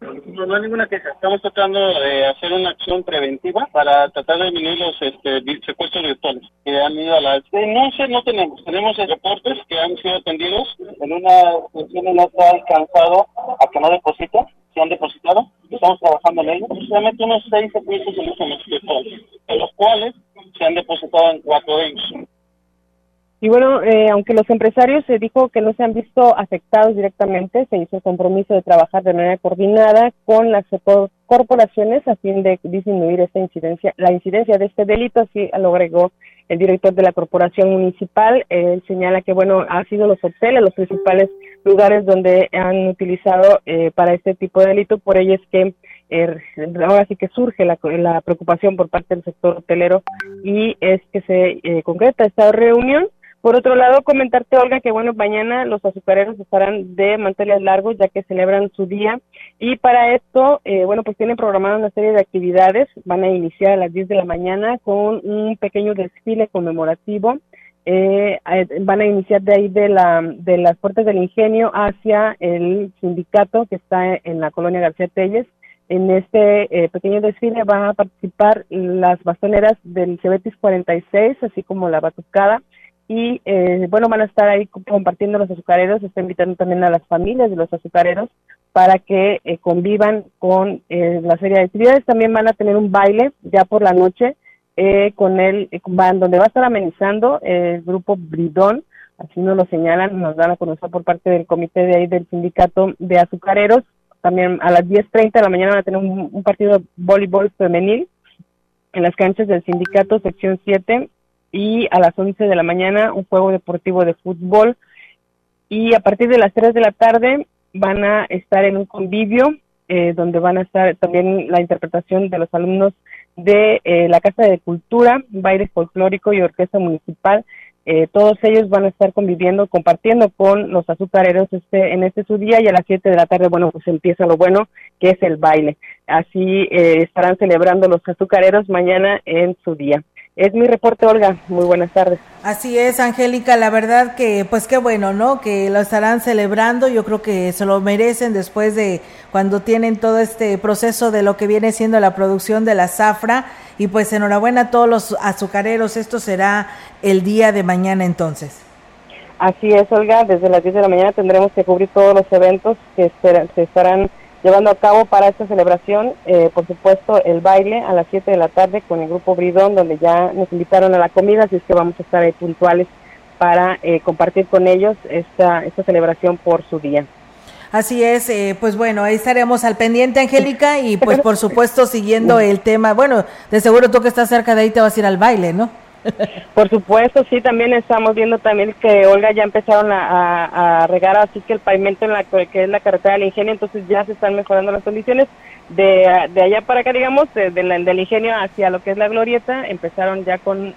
No, no hay ninguna queja. Estamos tratando de hacer una acción preventiva para tratar de disminuir los este, secuestros virtuales que han ido a la... No sé, no tenemos. Tenemos reportes que han sido atendidos. En una sesión no se ha alcanzado a que no depositen. Se han depositado. Estamos trabajando en ello. Solamente unos seis secuestros en de los cuales se han depositado en cuatro de ellos. Y bueno, eh, aunque los empresarios se dijo que no se han visto afectados directamente, se hizo el compromiso de trabajar de manera coordinada con las corporaciones a fin de disminuir esta incidencia, la incidencia de este delito, así lo agregó el director de la corporación municipal. Él señala que, bueno, han sido los hoteles los principales lugares donde han utilizado eh, para este tipo de delito, por ello es que eh, ahora sí que surge la, la, preocupación por parte del sector hotelero y es que se concreta esta reunión por otro lado, comentarte, Olga, que bueno, mañana los azucareros estarán de manteles largos ya que celebran su día y para esto, eh, bueno, pues tienen programada una serie de actividades. Van a iniciar a las 10 de la mañana con un pequeño desfile conmemorativo. Eh, van a iniciar de ahí de, la, de las puertas del ingenio hacia el sindicato que está en la colonia García Telles. En este eh, pequeño desfile van a participar las bastoneras del Cebetis 46, así como la batucada y eh, bueno, van a estar ahí compartiendo los azucareros, está invitando también a las familias de los azucareros para que eh, convivan con eh, la serie de actividades. También van a tener un baile ya por la noche con él, van, donde va a estar amenizando el grupo Bridón, así nos lo señalan, nos dan a conocer por parte del comité de ahí del sindicato de azucareros. También a las 10.30 de la mañana van a tener un, un partido de voleibol femenil en las canchas del sindicato sección 7 y a las 11 de la mañana un juego deportivo de fútbol y a partir de las 3 de la tarde van a estar en un convivio eh, donde van a estar también la interpretación de los alumnos de eh, la Casa de Cultura, baile folclórico y orquesta municipal eh, todos ellos van a estar conviviendo, compartiendo con los azucareros este, en este su día y a las 7 de la tarde, bueno, pues empieza lo bueno, que es el baile. Así eh, estarán celebrando los azucareros mañana en su día. Es mi reporte, Olga. Muy buenas tardes. Así es, Angélica. La verdad que, pues qué bueno, ¿no? Que lo estarán celebrando. Yo creo que se lo merecen después de cuando tienen todo este proceso de lo que viene siendo la producción de la zafra. Y pues enhorabuena a todos los azucareros. Esto será el día de mañana entonces. Así es, Olga. Desde las 10 de la mañana tendremos que cubrir todos los eventos que se estarán llevando a cabo para esta celebración, eh, por supuesto, el baile a las 7 de la tarde con el grupo Bridón, donde ya nos invitaron a la comida, así es que vamos a estar ahí puntuales para eh, compartir con ellos esta, esta celebración por su día. Así es, eh, pues bueno, ahí estaremos al pendiente, Angélica, y pues por supuesto siguiendo el tema. Bueno, de seguro tú que estás cerca de ahí te vas a ir al baile, ¿no? Por supuesto, sí, también estamos viendo también que Olga ya empezaron a, regar así que el pavimento en la que es la carretera del ingenio, entonces ya se están mejorando las condiciones. De, allá para acá, digamos, de, del ingenio hacia lo que es la glorieta, empezaron ya con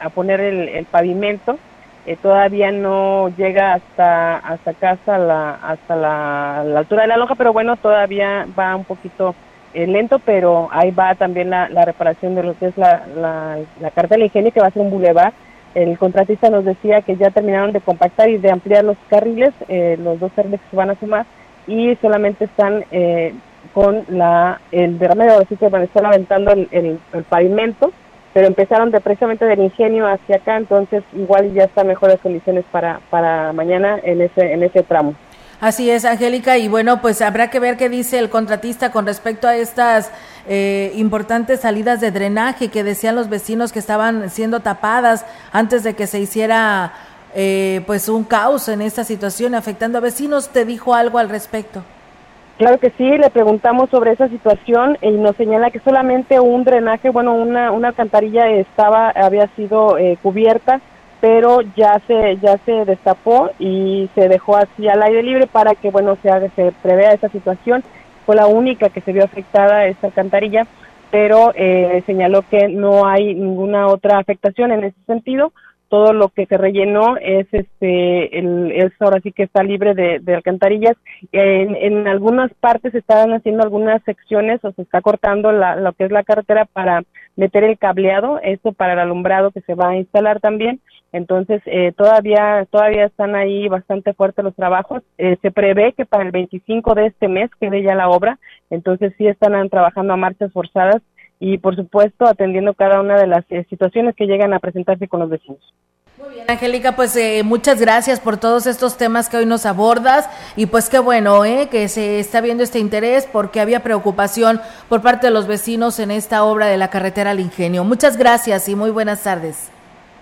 a poner el, pavimento. Eh, todavía no llega hasta hasta acá, hasta la, hasta la altura de la lonja, pero bueno, todavía va un poquito eh, lento, pero ahí va también la, reparación de lo que es la, la, la ingenio, que va a ser un bulevar. El contratista nos decía que ya terminaron de compactar y de ampliar los carriles, eh, los dos carriles que se van a sumar, y solamente están eh, con la, el derrame de van a estar aventando el, el, pavimento, pero empezaron de, precisamente del ingenio hacia acá, entonces igual ya están mejores condiciones para, para mañana en ese, en ese tramo. Así es, Angélica, y bueno, pues habrá que ver qué dice el contratista con respecto a estas eh, importantes salidas de drenaje que decían los vecinos que estaban siendo tapadas antes de que se hiciera eh, pues un caos en esta situación afectando a vecinos. ¿Te dijo algo al respecto? Claro que sí, le preguntamos sobre esa situación y nos señala que solamente un drenaje, bueno, una, una alcantarilla estaba, había sido eh, cubierta pero ya se ya se destapó y se dejó así al aire libre para que bueno se haga, se prevea esa situación. Fue la única que se vio afectada esta alcantarilla pero eh, señaló que no hay ninguna otra afectación en ese sentido todo lo que se rellenó es este el, es ahora sí que está libre de, alcantarillas en, en, algunas partes están haciendo algunas secciones o se está cortando la, lo que es la carretera para meter el cableado esto para el alumbrado que se va a instalar también entonces, eh, todavía, todavía están ahí bastante fuertes los trabajos. Eh, se prevé que para el 25 de este mes quede ya la obra. Entonces, sí están trabajando a marchas forzadas y, por supuesto, atendiendo cada una de las eh, situaciones que llegan a presentarse con los vecinos. Muy bien, Angélica, pues muchas gracias por todos estos temas que hoy nos abordas y pues qué bueno eh, que se está viendo este interés porque había preocupación por parte de los vecinos en esta obra de la carretera al ingenio. Muchas gracias y muy buenas tardes.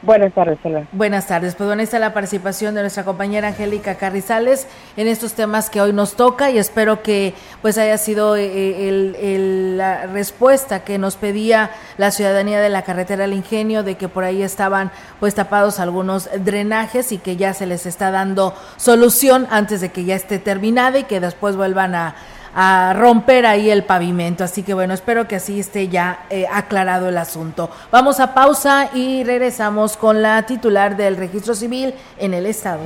Buenas tardes, Buenas tardes. Pues bueno, está la participación de nuestra compañera Angélica Carrizales en estos temas que hoy nos toca y espero que pues haya sido eh, eh, la respuesta que nos pedía la ciudadanía de la carretera al ingenio de que por ahí estaban pues tapados algunos drenajes y que ya se les está dando solución antes de que ya esté terminada y que después vuelvan a a romper ahí el pavimento. Así que bueno, espero que así esté ya eh, aclarado el asunto. Vamos a pausa y regresamos con la titular del registro civil en el estado.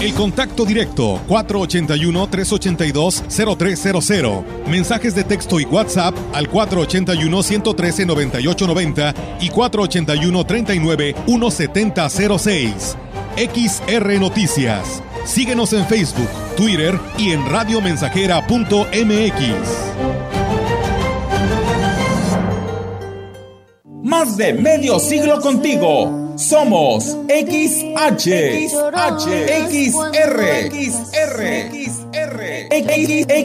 El contacto directo 481-382-0300. Mensajes de texto y WhatsApp al 481-113-9890 y 481-39-1706. XR Noticias. Síguenos en Facebook, Twitter y en radiomensajera.mx. Más de medio siglo contigo. Somos XH, XH, XR, XR,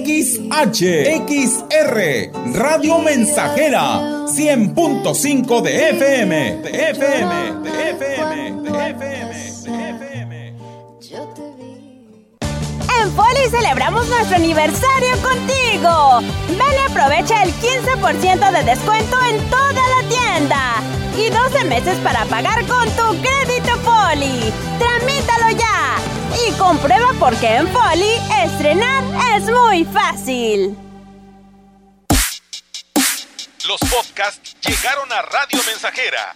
XR, XR, Radio Mensajera, 100.5 de FM, de FM, de FM, de FM. En Poli celebramos nuestro aniversario contigo. Ven y aprovecha el 15% de descuento en toda la tienda. Y 12 meses para pagar con tu crédito Poli. Tramítalo ya. Y comprueba por qué en Poli estrenar es muy fácil. Los podcasts llegaron a Radio Mensajera.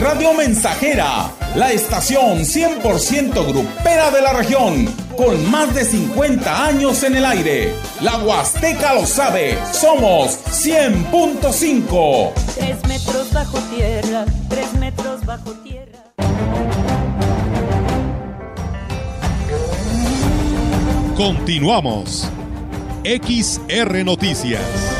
Radio Mensajera, la estación 100% grupera de la región, con más de 50 años en el aire. La Huasteca lo sabe, somos 100.5. Tres metros bajo tierra, tres metros bajo tierra. Continuamos. XR Noticias.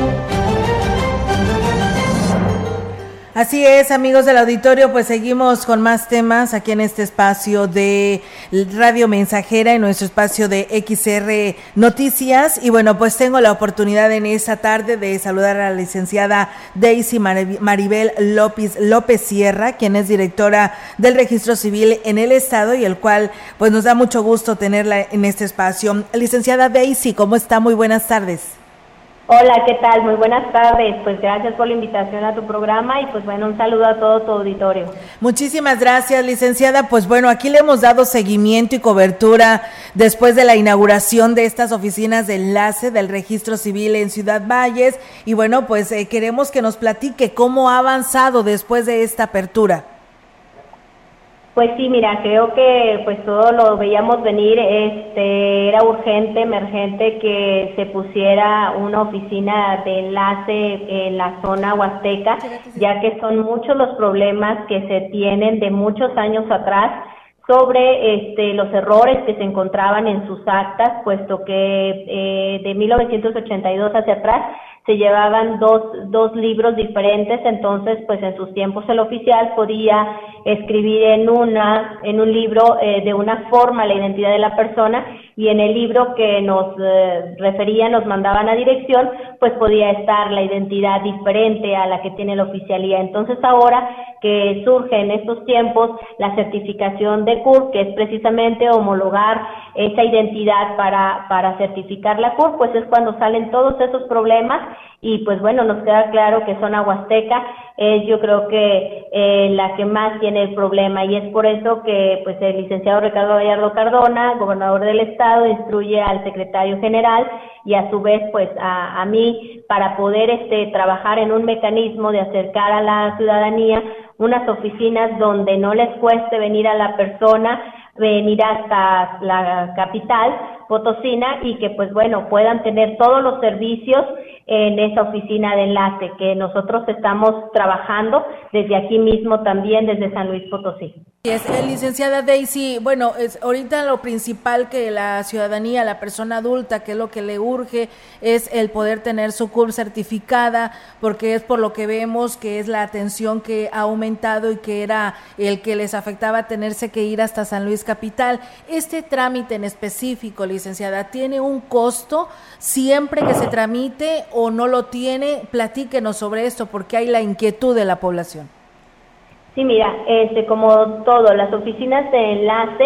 Así es, amigos del auditorio, pues seguimos con más temas aquí en este espacio de Radio Mensajera, en nuestro espacio de XR Noticias. Y bueno, pues tengo la oportunidad en esta tarde de saludar a la licenciada Daisy Maribel López, López Sierra, quien es directora del Registro Civil en el Estado y el cual pues nos da mucho gusto tenerla en este espacio. Licenciada Daisy, ¿cómo está? Muy buenas tardes. Hola, ¿qué tal? Muy buenas tardes. Pues gracias por la invitación a tu programa y pues bueno, un saludo a todo tu auditorio. Muchísimas gracias, licenciada. Pues bueno, aquí le hemos dado seguimiento y cobertura después de la inauguración de estas oficinas de enlace del registro civil en Ciudad Valles y bueno, pues eh, queremos que nos platique cómo ha avanzado después de esta apertura. Pues sí, mira, creo que pues todo lo veíamos venir, este, era urgente, emergente que se pusiera una oficina de enlace en la zona huasteca, ya que son muchos los problemas que se tienen de muchos años atrás sobre este, los errores que se encontraban en sus actas, puesto que eh, de 1982 hacia atrás se llevaban dos, dos libros diferentes, entonces pues en sus tiempos el oficial podía escribir en una, en un libro eh, de una forma la identidad de la persona y en el libro que nos eh, referían, nos mandaban a dirección, pues podía estar la identidad diferente a la que tiene la oficialía. Entonces ahora que surge en estos tiempos la certificación de CUR, que es precisamente homologar esa identidad para, para certificar la CUR, pues es cuando salen todos esos problemas y pues bueno, nos queda claro que zona huasteca es yo creo que eh, la que más tiene el problema y es por eso que pues el licenciado Ricardo Gallardo Cardona, gobernador del estado, instruye al secretario general y a su vez pues a, a mí para poder este trabajar en un mecanismo de acercar a la ciudadanía unas oficinas donde no les cueste venir a la persona, venir hasta la capital Potosina y que pues bueno puedan tener todos los servicios en esa oficina de enlace que nosotros estamos trabajando desde aquí mismo también desde San Luis Potosí. Es, eh, licenciada Daisy, bueno, es ahorita lo principal que la ciudadanía, la persona adulta, que es lo que le urge, es el poder tener su CUR certificada, porque es por lo que vemos que es la atención que ha aumentado y que era el que les afectaba tenerse que ir hasta San Luis Capital. Este trámite en específico, licenciada, ¿tiene un costo siempre que se tramite o no lo tiene? Platíquenos sobre esto, porque hay la inquietud de la población. Sí, mira, este, como todo, las oficinas de enlace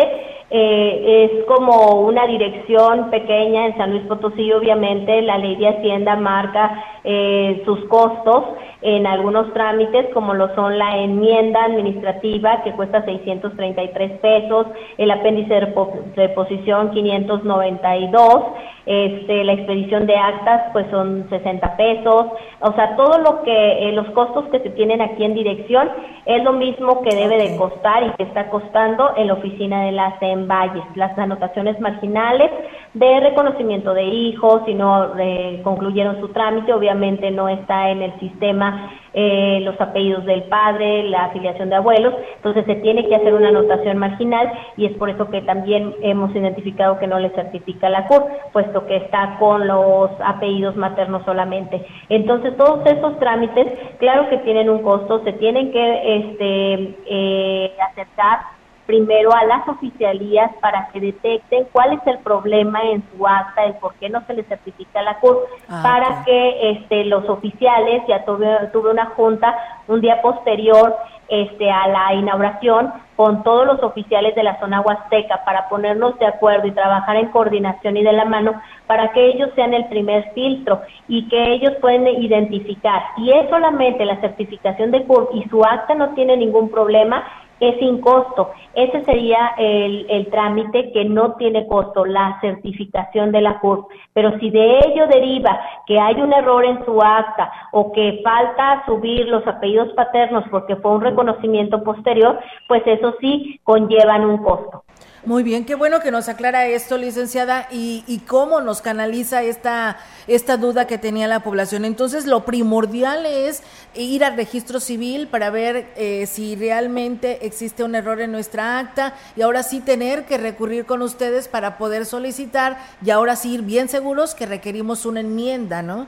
eh, es como una dirección pequeña en San Luis Potosí, obviamente la ley de Hacienda marca eh, sus costos en algunos trámites, como lo son la enmienda administrativa, que cuesta 633 pesos, el apéndice de reposición 592, este, la expedición de actas, pues son 60 pesos, o sea, todo lo que, eh, los costos que se tienen aquí en dirección es lo mismo que debe de costar y que está costando en la oficina de las en Valles, las anotaciones marginales de reconocimiento de hijos, si no eh, concluyeron su trámite, obviamente no está en el sistema eh, los apellidos del padre, la afiliación de abuelos, entonces se tiene que hacer una anotación marginal y es por eso que también hemos identificado que no le certifica la CUR, puesto que está con los apellidos maternos solamente. Entonces todos esos trámites, claro que tienen un costo, se tienen que este, eh, aceptar primero a las oficialías para que detecten cuál es el problema en su acta, el por qué no se le certifica la CUR, ah, para que este, los oficiales, ya tuve, tuve una junta un día posterior este, a la inauguración con todos los oficiales de la zona huasteca para ponernos de acuerdo y trabajar en coordinación y de la mano para que ellos sean el primer filtro y que ellos pueden identificar. Y es solamente la certificación de CUR y su acta no tiene ningún problema, es sin costo. Ese sería el, el, trámite que no tiene costo, la certificación de la CURP. Pero si de ello deriva que hay un error en su acta o que falta subir los apellidos paternos porque fue un reconocimiento posterior, pues eso sí conllevan un costo. Muy bien, qué bueno que nos aclara esto, licenciada, y, y, cómo nos canaliza esta, esta duda que tenía la población. Entonces, lo primordial es ir al registro civil para ver eh, si realmente existe un error en nuestra acta y ahora sí tener que recurrir con ustedes para poder solicitar y ahora sí ir bien seguros que requerimos una enmienda, ¿no?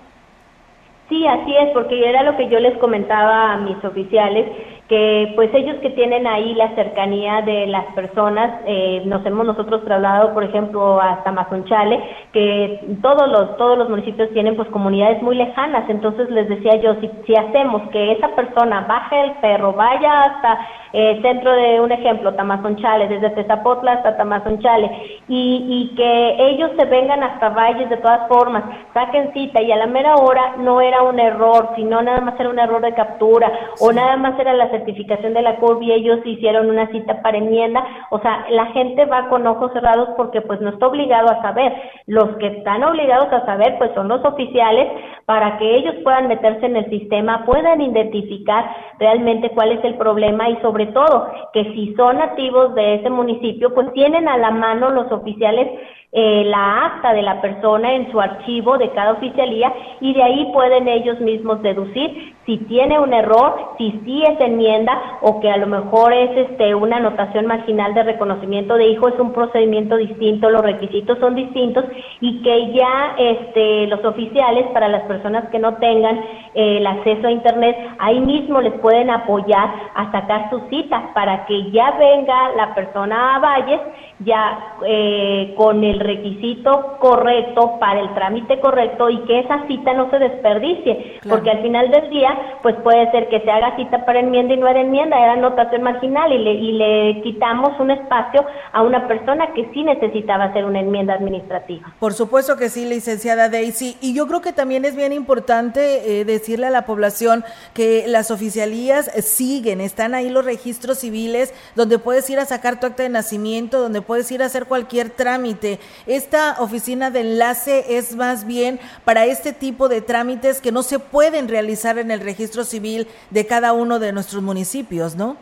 Sí, así es, porque era lo que yo les comentaba a mis oficiales que pues ellos que tienen ahí la cercanía de las personas, eh, nos hemos nosotros trasladado, por ejemplo, hasta Mazunchale, que todos los, todos los municipios tienen pues comunidades muy lejanas, entonces les decía yo, si, si hacemos que esa persona baje el perro, vaya hasta el centro de un ejemplo, Tamazunchale, desde Tezapotla hasta Tamazunchale, y, y que ellos se vengan hasta Valles de todas formas, saquen cita y a la mera hora no era un error, sino nada más era un error de captura o nada más era la certificación de la CURB y ellos hicieron una cita para enmienda, o sea, la gente va con ojos cerrados porque pues no está obligado a saber. Los que están obligados a saber pues son los oficiales para que ellos puedan meterse en el sistema, puedan identificar realmente cuál es el problema y sobre todo que si son nativos de ese municipio pues tienen a la mano los oficiales eh, la acta de la persona en su archivo de cada oficialía y de ahí pueden ellos mismos deducir si tiene un error, si sí es enmienda o que a lo mejor es este una anotación marginal de reconocimiento de hijo, es un procedimiento distinto, los requisitos son distintos y que ya este los oficiales para las personas que no tengan eh, el acceso a internet, ahí mismo les pueden apoyar a sacar sus citas para que ya venga la persona a Valles ya eh, con el requisito correcto para el trámite correcto y que esa cita no se desperdicie, porque al final del día, pues puede ser que se haga cita para enmienda y no era enmienda, era anotación marginal y le, y le quitamos un espacio a una persona que sí necesitaba hacer una enmienda administrativa. Por supuesto que sí, licenciada Daisy, y yo creo que también es bien importante eh, decirle a la población que las oficialías siguen, están ahí los registros civiles donde puedes ir a sacar tu acta de nacimiento, donde puedes ir a hacer cualquier trámite. Esta oficina de enlace es más bien para este tipo de trámites que no se pueden realizar en el registro civil de cada uno de nuestros municipios, ¿no?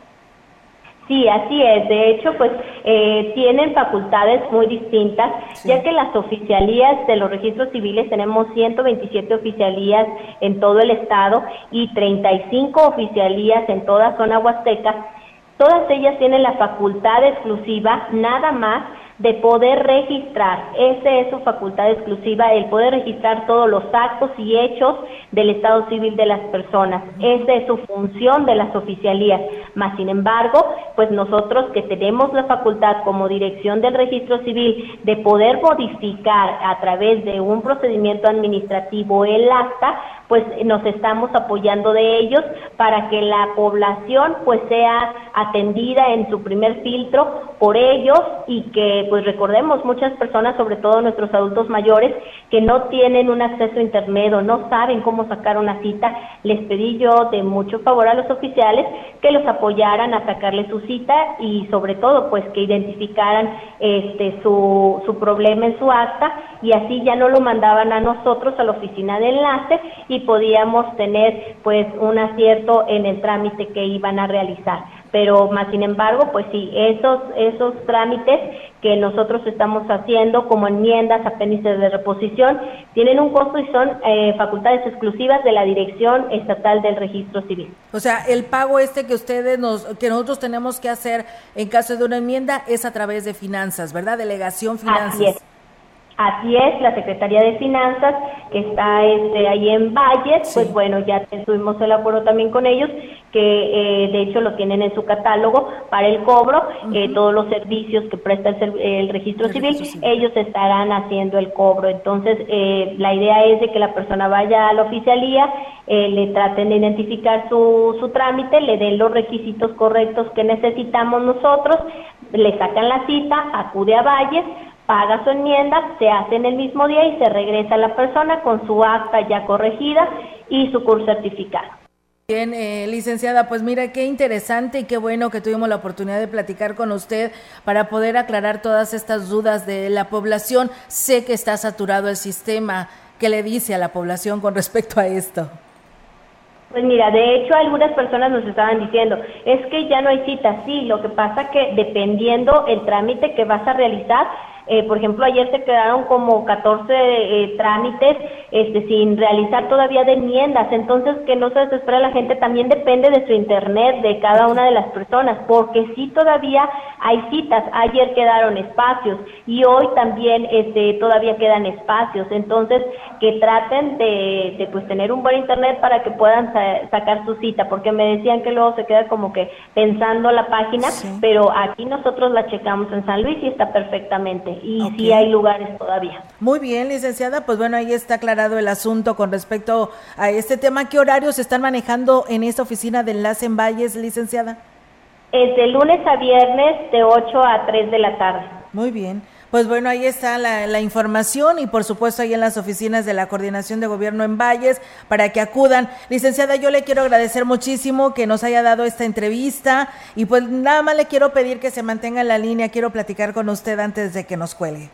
Sí, así es. De hecho, pues eh, tienen facultades muy distintas, ya que las oficialías de los registros civiles tenemos 127 oficialías en todo el estado y 35 oficialías en toda zona huasteca Todas ellas tienen la facultad exclusiva nada más de poder registrar, esa es su facultad exclusiva, el poder registrar todos los actos y hechos del estado civil de las personas. Esa es su función de las oficialías. Más sin embargo, pues nosotros que tenemos la facultad como dirección del registro civil de poder modificar a través de un procedimiento administrativo el acta, pues nos estamos apoyando de ellos para que la población pues sea atendida en su primer filtro por ellos y que pues recordemos muchas personas, sobre todo nuestros adultos mayores, que no tienen un acceso a internet o no saben cómo sacar una cita, les pedí yo de mucho favor a los oficiales que los apoyaran a sacarle su cita y sobre todo pues que identificaran este su, su problema en su acta y así ya no lo mandaban a nosotros a la oficina de enlace y podíamos tener pues un acierto en el trámite que iban a realizar pero más sin embargo, pues sí, esos, esos trámites que nosotros estamos haciendo como enmiendas, apéndices de reposición, tienen un costo y son eh, facultades exclusivas de la Dirección Estatal del Registro Civil. O sea, el pago este que ustedes nos, que nosotros tenemos que hacer en caso de una enmienda es a través de finanzas, ¿verdad? Delegación Finanzas. Así es, la Secretaría de Finanzas, que está este, ahí en Valles, pues bueno, ya tuvimos el acuerdo también con ellos, que eh, de hecho lo tienen en su catálogo para el cobro, eh, todos los servicios que presta el, registro, civil, ellos estarán haciendo el cobro. Entonces, eh, la idea es de que la persona vaya a la oficialía, le traten de identificar su, su trámite, le den los requisitos correctos que necesitamos nosotros, le sacan la cita, acude a Valles, paga su enmienda, se hace en el mismo día y se regresa a la persona con su acta ya corregida y su curso certificado. Bien, eh, licenciada, pues mira, qué interesante y qué bueno que tuvimos la oportunidad de platicar con usted para poder aclarar todas estas dudas de la población. Sé que está saturado el sistema. ¿Qué le dice a la población con respecto a esto? Pues mira, de hecho algunas personas nos estaban diciendo, es que ya no hay cita, sí, lo que pasa que dependiendo el trámite que vas a realizar, eh, por ejemplo, ayer se quedaron como 14 eh, trámites este, sin realizar todavía de enmiendas. Entonces, que no se desespera la gente también depende de su internet, de cada una de las personas, porque sí todavía hay citas. Ayer quedaron espacios y hoy también este, todavía quedan espacios. Entonces, que traten de, pues tener un buen internet para que puedan sacar su cita, porque me decían que luego se queda como que pensando la página, pero aquí nosotros la checamos en San Luis y está perfectamente y sí hay lugares todavía. Muy bien, licenciada, pues bueno, ahí está aclarado el asunto con respecto a este tema. ¿Qué horarios se están manejando en esta oficina de Enlace en Valles, licenciada? Es de lunes a viernes de 8 a 3 de la tarde. Muy bien. Pues bueno, ahí está la, información y por supuesto ahí en las oficinas de la Coordinación de Gobierno en Valles para que acudan. Licenciada, yo le quiero agradecer muchísimo que nos haya dado esta entrevista y pues nada más le quiero pedir que se mantenga en la línea. Quiero platicar con usted antes de que nos cuelgue.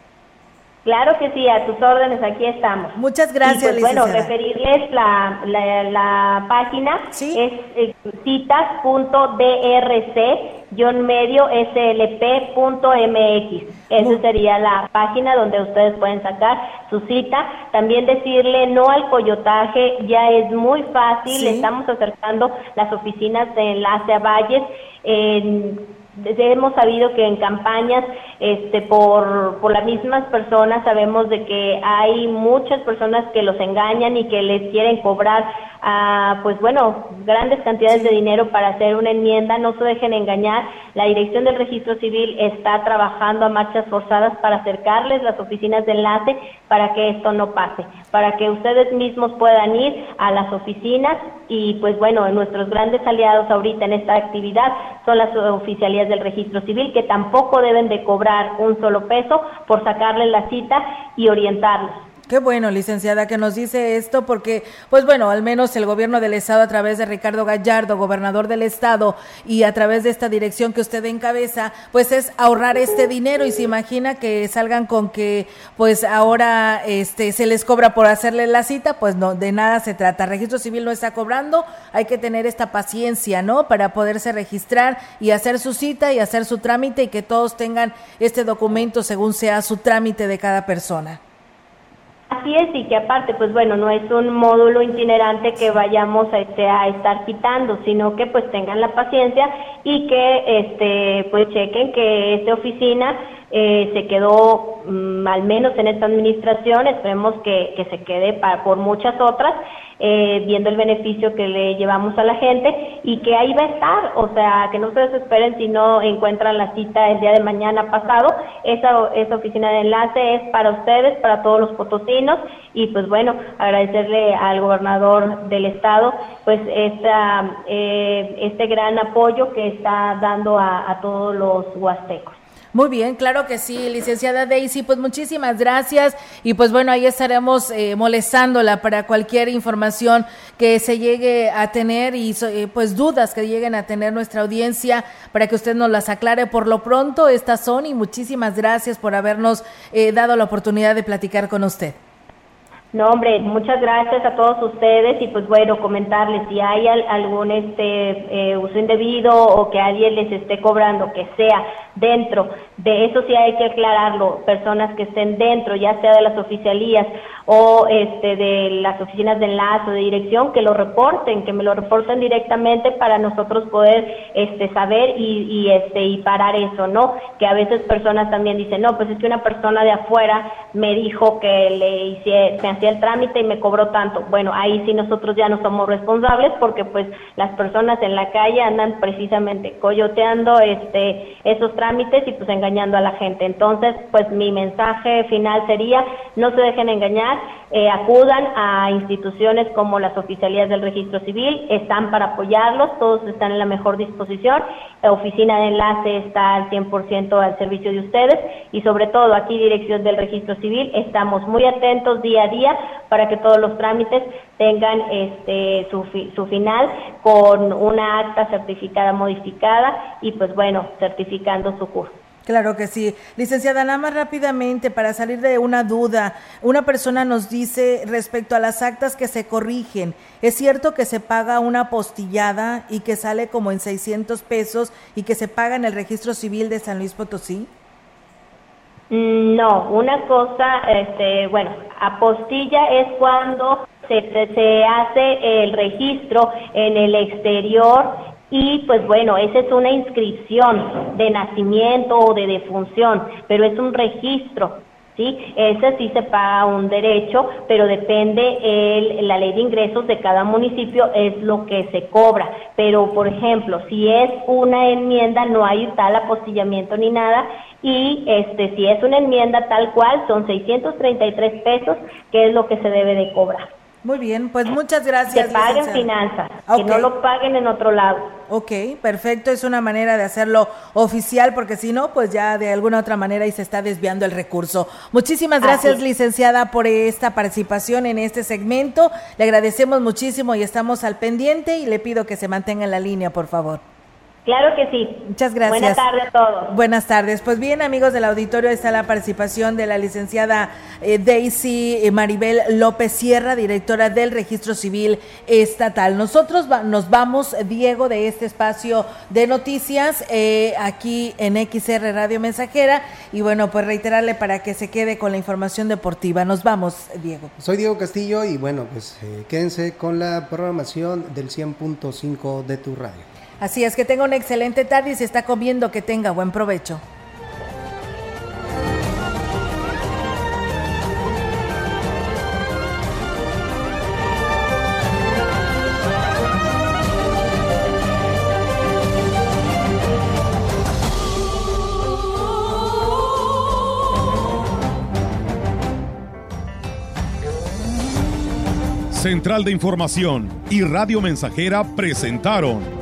Claro que sí, a tus órdenes, aquí estamos. Muchas gracias, pues, Bueno, referirles la, la, página, es eh, citas.drc-medio slp.mx. Esa sería la página donde ustedes pueden sacar su cita. También decirle no al coyotaje, ya es muy fácil, estamos acercando las oficinas de Enlace a Valles. En, hemos sabido que en campañas este por, por las mismas personas sabemos de que hay muchas personas que los engañan y que les quieren cobrar a, pues bueno, grandes cantidades de dinero para hacer una enmienda, no se dejen engañar. La Dirección del Registro Civil está trabajando a marchas forzadas para acercarles las oficinas de enlace para que esto no pase, para que ustedes mismos puedan ir a las oficinas y pues bueno, nuestros grandes aliados ahorita en esta actividad son las oficialías del Registro Civil que tampoco deben de cobrar un solo peso por sacarles la cita y orientarlos. Qué bueno, licenciada, que nos dice esto porque, pues bueno, al menos el gobierno del estado a través de Ricardo Gallardo, gobernador del estado, y a través de esta dirección que usted encabeza, pues es ahorrar este dinero y se imagina que salgan con que, pues ahora, este, se les cobra por hacerle la cita, pues no, de nada se trata. Registro civil no está cobrando, hay que tener esta paciencia, ¿no? Para poderse registrar y hacer su cita y hacer su trámite y que todos tengan este documento según sea su trámite de cada persona. Así es, y que aparte, pues bueno, no es un módulo itinerante que vayamos a, este, a estar quitando, sino que pues tengan la paciencia y que este, pues chequen que esta oficina eh, se quedó mm, al menos en esta administración, esperemos que, que se quede para, por muchas otras, eh, viendo el beneficio que le llevamos a la gente y que ahí va a estar, o sea, que no se desesperen si no encuentran la cita el día de mañana pasado. Esa, esa oficina de enlace es para ustedes, para todos los potosinos y pues bueno, agradecerle al gobernador del estado pues esta, eh, este gran apoyo que está dando a, a todos los huastecos. Muy bien, claro que sí, licenciada Daisy, pues muchísimas gracias y pues bueno, ahí estaremos eh, molestándola para cualquier información que se llegue a tener y eh, pues dudas que lleguen a tener nuestra audiencia para que usted nos las aclare por lo pronto. Estas son y muchísimas gracias por habernos eh, dado la oportunidad de platicar con usted. No, hombre, muchas gracias a todos ustedes y pues bueno, comentarles si hay algún este eh, uso indebido o que alguien les esté cobrando, que sea dentro, de eso sí hay que aclararlo, personas que estén dentro, ya sea de las oficialías o este de las oficinas de enlace o de dirección, que lo reporten, que me lo reporten directamente para nosotros poder este saber y, y este y parar eso, ¿no? Que a veces personas también dicen, no, pues es que una persona de afuera me dijo que le hice, me hacía el trámite y me cobró tanto. Bueno, ahí sí nosotros ya no somos responsables porque pues las personas en la calle andan precisamente coyoteando este esos y pues engañando a la gente. Entonces, pues mi mensaje final sería, no se dejen engañar, eh, acudan a instituciones como las oficialías del registro civil, están para apoyarlos, todos están en la mejor disposición, la oficina de enlace está al 100% al servicio de ustedes y sobre todo aquí Dirección del Registro Civil, estamos muy atentos día a día para que todos los trámites tengan este, su, su final con una acta certificada modificada y pues bueno, certificando Claro que sí. Licenciada, nada más rápidamente para salir de una duda. Una persona nos dice respecto a las actas que se corrigen, ¿es cierto que se paga una postillada y que sale como en 600 pesos y que se paga en el registro civil de San Luis Potosí? No, una cosa, este, bueno, apostilla es cuando se, se hace el registro en el exterior y pues bueno, esa es una inscripción de nacimiento o de defunción, pero es un registro, ¿sí? Ese sí se paga un derecho, pero depende el, la ley de ingresos de cada municipio es lo que se cobra. Pero, por ejemplo, si es una enmienda, no hay tal apostillamiento ni nada, y este si es una enmienda tal cual, son 633 pesos, que es lo que se debe de cobrar. Muy bien, pues muchas gracias. Que paguen finanzas, que no lo paguen en otro lado. Ok, perfecto, es una manera de hacerlo oficial porque si no, pues ya de alguna otra manera ahí se está desviando el recurso. Muchísimas gracias, licenciada, por esta participación en este segmento. Le agradecemos muchísimo y estamos al pendiente y le pido que se mantenga en la línea, por favor. Claro que sí. Muchas gracias. Buenas tardes a todos. Buenas tardes. Pues bien, amigos del auditorio, está la participación de la licenciada eh, Daisy eh, Maribel López Sierra, directora del Registro Civil Estatal. Nosotros nos vamos, Diego, de este espacio de noticias eh, aquí en XR Radio Mensajera. Y bueno, pues reiterarle para que se quede con la información deportiva. Nos vamos, Diego. Soy Diego Castillo y bueno, pues quédense con la programación del 100.5 de tu radio. Así es que tenga una excelente tarde y se está comiendo, que tenga buen provecho. Central de Información y Radio Mensajera presentaron